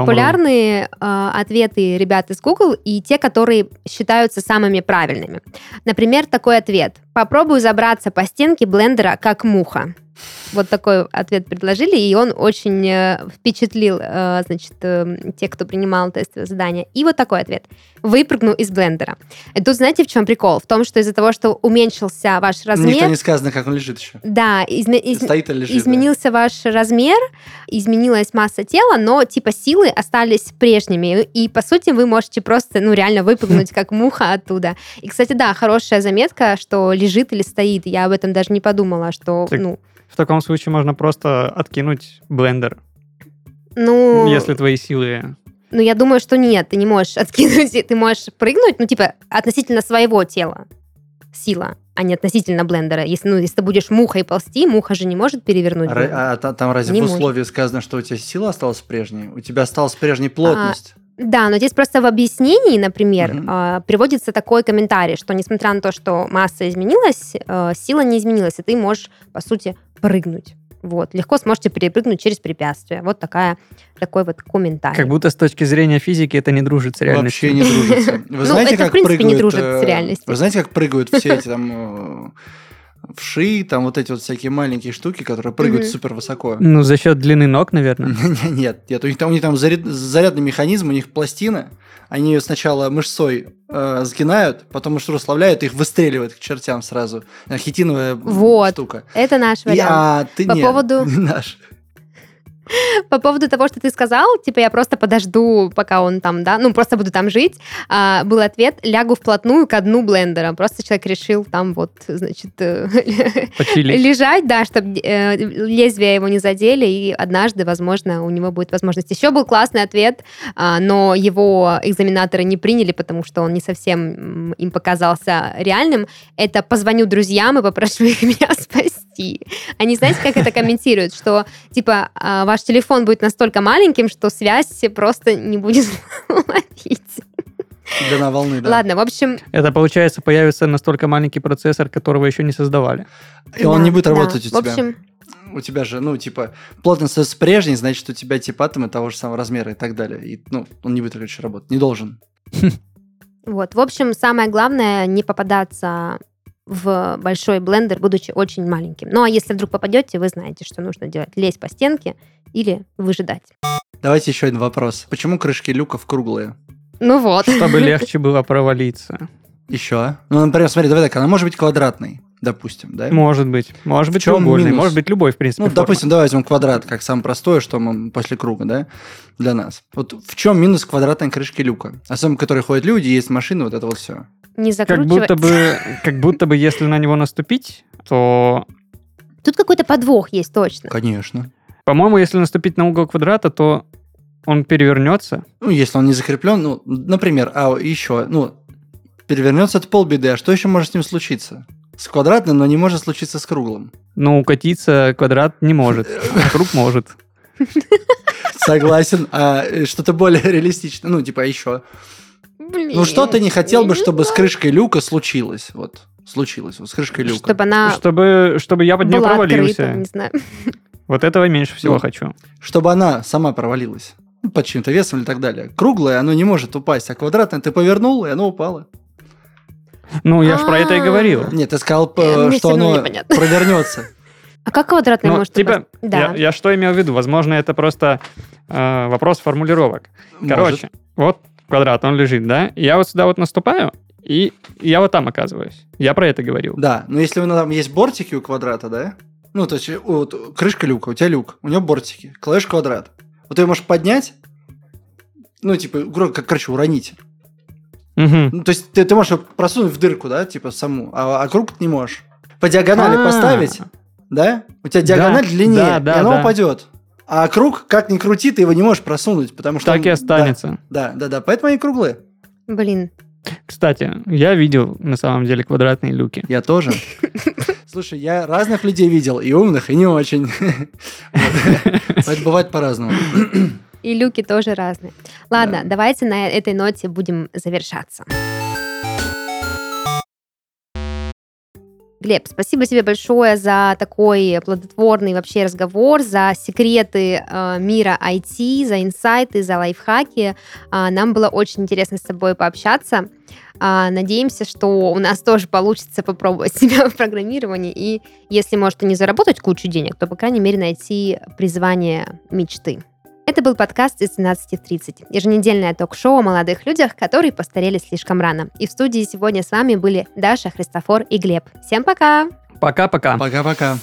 э, ответы ребят из Google и те, которые считаются самыми правильными. Например, такой ответ. Попробую забраться по стенке блендера, как муха. Вот такой ответ предложили, и он очень э, впечатлил, э, значит, э, тех, кто принимал тестовое задание. И вот такой ответ. Выпрыгну из блендера. И тут знаете, в чем прикол? В том, что из-за того, что уменьшился ваш размер... Никто не сказано, как он лежит еще. Да, изме- из- Стоит или лежит. да. изменился ваш размер, изменилась масса тела, но типа силы остались прежними. И по сути вы можете просто, ну, реально выпрыгнуть как муха оттуда. И, кстати, да, хорошая заметка, что лежит или стоит. Я об этом даже не подумала, что, Так- ну, В таком случае можно просто откинуть блендер, ну, если твои силы... ну, я думаю, что нет, ты не можешь откинуть, ты можешь прыгнуть, ну, типа, относительно своего тела сила, а не относительно блендера. Если, ну, если ты будешь мухой ползти, муха же не может перевернуть. А, а та- там разве Не в может. условии сказано, что у тебя сила осталась прежней? У тебя осталась прежняя плотность. Да, но здесь просто в объяснении, например, Мгм. а, приводится такой комментарий, что несмотря на то, что масса изменилась, э, сила не изменилась, и ты можешь, по сути, прыгнуть. Вот, легко сможете перепрыгнуть через препятствие. Вот такая, такой вот комментарий. Как будто с точки зрения физики это не дружит с реальностью. Вообще не дружится. Вы Ну, знаете, это, в как принципе, не прыгают, дружит э, с реальностью. Вы знаете, как прыгают все эти там э, вши, там вот эти вот всякие маленькие штуки, которые прыгают супер высоко? Ну, за счет длины ног, наверное. Нет, нет, у них там, у них там заряд- зарядный механизм, у них пластина, они ее сначала мышцой э, сгинают, потом мышцу расслабляют, их выстреливают к чертям сразу. Хитиновая Вот. штука. Это наш И, вариант. а ты По нет, поводу- не наш. По поводу того, что ты сказал, типа я просто подожду, пока он там, да, ну просто буду там жить, а, был ответ, лягу вплотную к дну блендера. Просто человек решил там вот, значит, э, лежать, да, чтобы лезвия его не задели, и однажды, возможно, у него будет возможность. Еще был классный ответ, а, но его экзаменаторы не приняли, потому что он не совсем им показался реальным. Это позвоню друзьям и попрошу их меня спасти. Они, знаете, как это комментируют, что, типа, а, ваш телефон будет настолько маленьким, что связь просто не будет ловить. Длина волны, да. Ладно, в общем, Это, получается, появится настолько маленький процессор, которого еще не создавали. И он да, не будет да. работать у В тебя. общем, У тебя же, ну, типа, плотность с прежней, значит, у тебя типа атомы того же самого размера и так далее. И, ну, он не будет, короче, работать. Не должен. Вот, в общем, самое главное не попадаться в большой блендер, будучи очень маленьким. Ну, а если вдруг попадете, вы знаете, что нужно делать. Лезть по стенке или выжидать. Давайте еще один вопрос. Почему крышки люков круглые? Ну вот. Чтобы легче было провалиться. Еще. Ну, например, смотри, давай так, она может быть квадратной, допустим, да? Может быть. Может быть минус? может быть любой, в принципе, Ну, форма. допустим, давай возьмем квадрат, как самое простое, что мы после круга, да, для нас. Вот в чем минус квадратной крышки люка? Особенно, в которой ходят люди, есть машины, вот это вот все. Не Как закручивать. будто бы, как будто бы, если на него наступить, то Тут какой-то подвох есть точно. Конечно. По-моему, если наступить на угол квадрата, то он перевернется. Ну, если он не закреплен, ну, например, а еще, ну, перевернется это полбеды, а что еще может с ним случиться? С квадратным, но не может случиться с круглым. Ну, укатиться квадрат не может, а круг может. Согласен. А э, что-то более реалистичное, ну, типа, еще. Блин. Ну, что ты не хотел я бы, чтобы с крышкой люка случилось? Вот, случилось, вот с крышкой люка. Чтобы она Чтобы, чтобы я под нее была открыта, провалился. не знаю. Вот этого меньше всего Ну. хочу. Чтобы она сама провалилась. Ну, под чьим-то весом или так далее. Круглое, оно не может упасть, а квадратное ты повернул, и оно упало. Ну, я же про это и А. говорил. Нет, ты сказал, Э, э, мне что всё равно оно непонятно. провернется. А как квадратный Ну, может типа, упасть? Да. я, я что имел в виду? Возможно, это просто э, вопрос формулировок. Короче, вот квадрат, он лежит, да? Я вот сюда вот наступаю, и я вот там оказываюсь. Я про это говорил. Да, но если у нас там есть бортики у квадрата, да? Ну, то есть э, вот, крышка люка, у тебя люк, у него бортики, кладешь квадрат. Вот ты можешь поднять, ну, типа, как, короче, уронить. Мгм. Ну, то есть ты, ты можешь его просунуть в дырку, да, типа саму, а, а круг не можешь. По диагонали А. поставить, да? У тебя диагональ Да, длиннее, да, да, и оно да. упадет. А круг, как ни крути, ты его не можешь просунуть, потому что... Так он- и останется. Да, да, да, да, поэтому они круглые. Блин. Кстати, я видел на самом деле квадратные люки. Я тоже. Слушай, я разных людей видел, и умных, и не очень. Поэтому бывает по-разному. И люки тоже разные. Ладно, Да. давайте на этой ноте будем завершаться. Глеб, спасибо тебе большое за такой плодотворный вообще разговор, за секреты э, мира IT, за инсайты, за лайфхаки. А, нам было очень интересно с тобой пообщаться. А, надеемся, что у нас тоже получится попробовать себя в программировании. И если, может, и не заработать кучу денег, то, по крайней мере, найти призвание мечты. Это был подкаст из 12 в 30. Еженедельное ток-шоу о молодых людях, которые постарели слишком рано. И в студии сегодня с вами были Даша, Христофор и Глеб. Всем пока! Пока-пока. Пока-пока.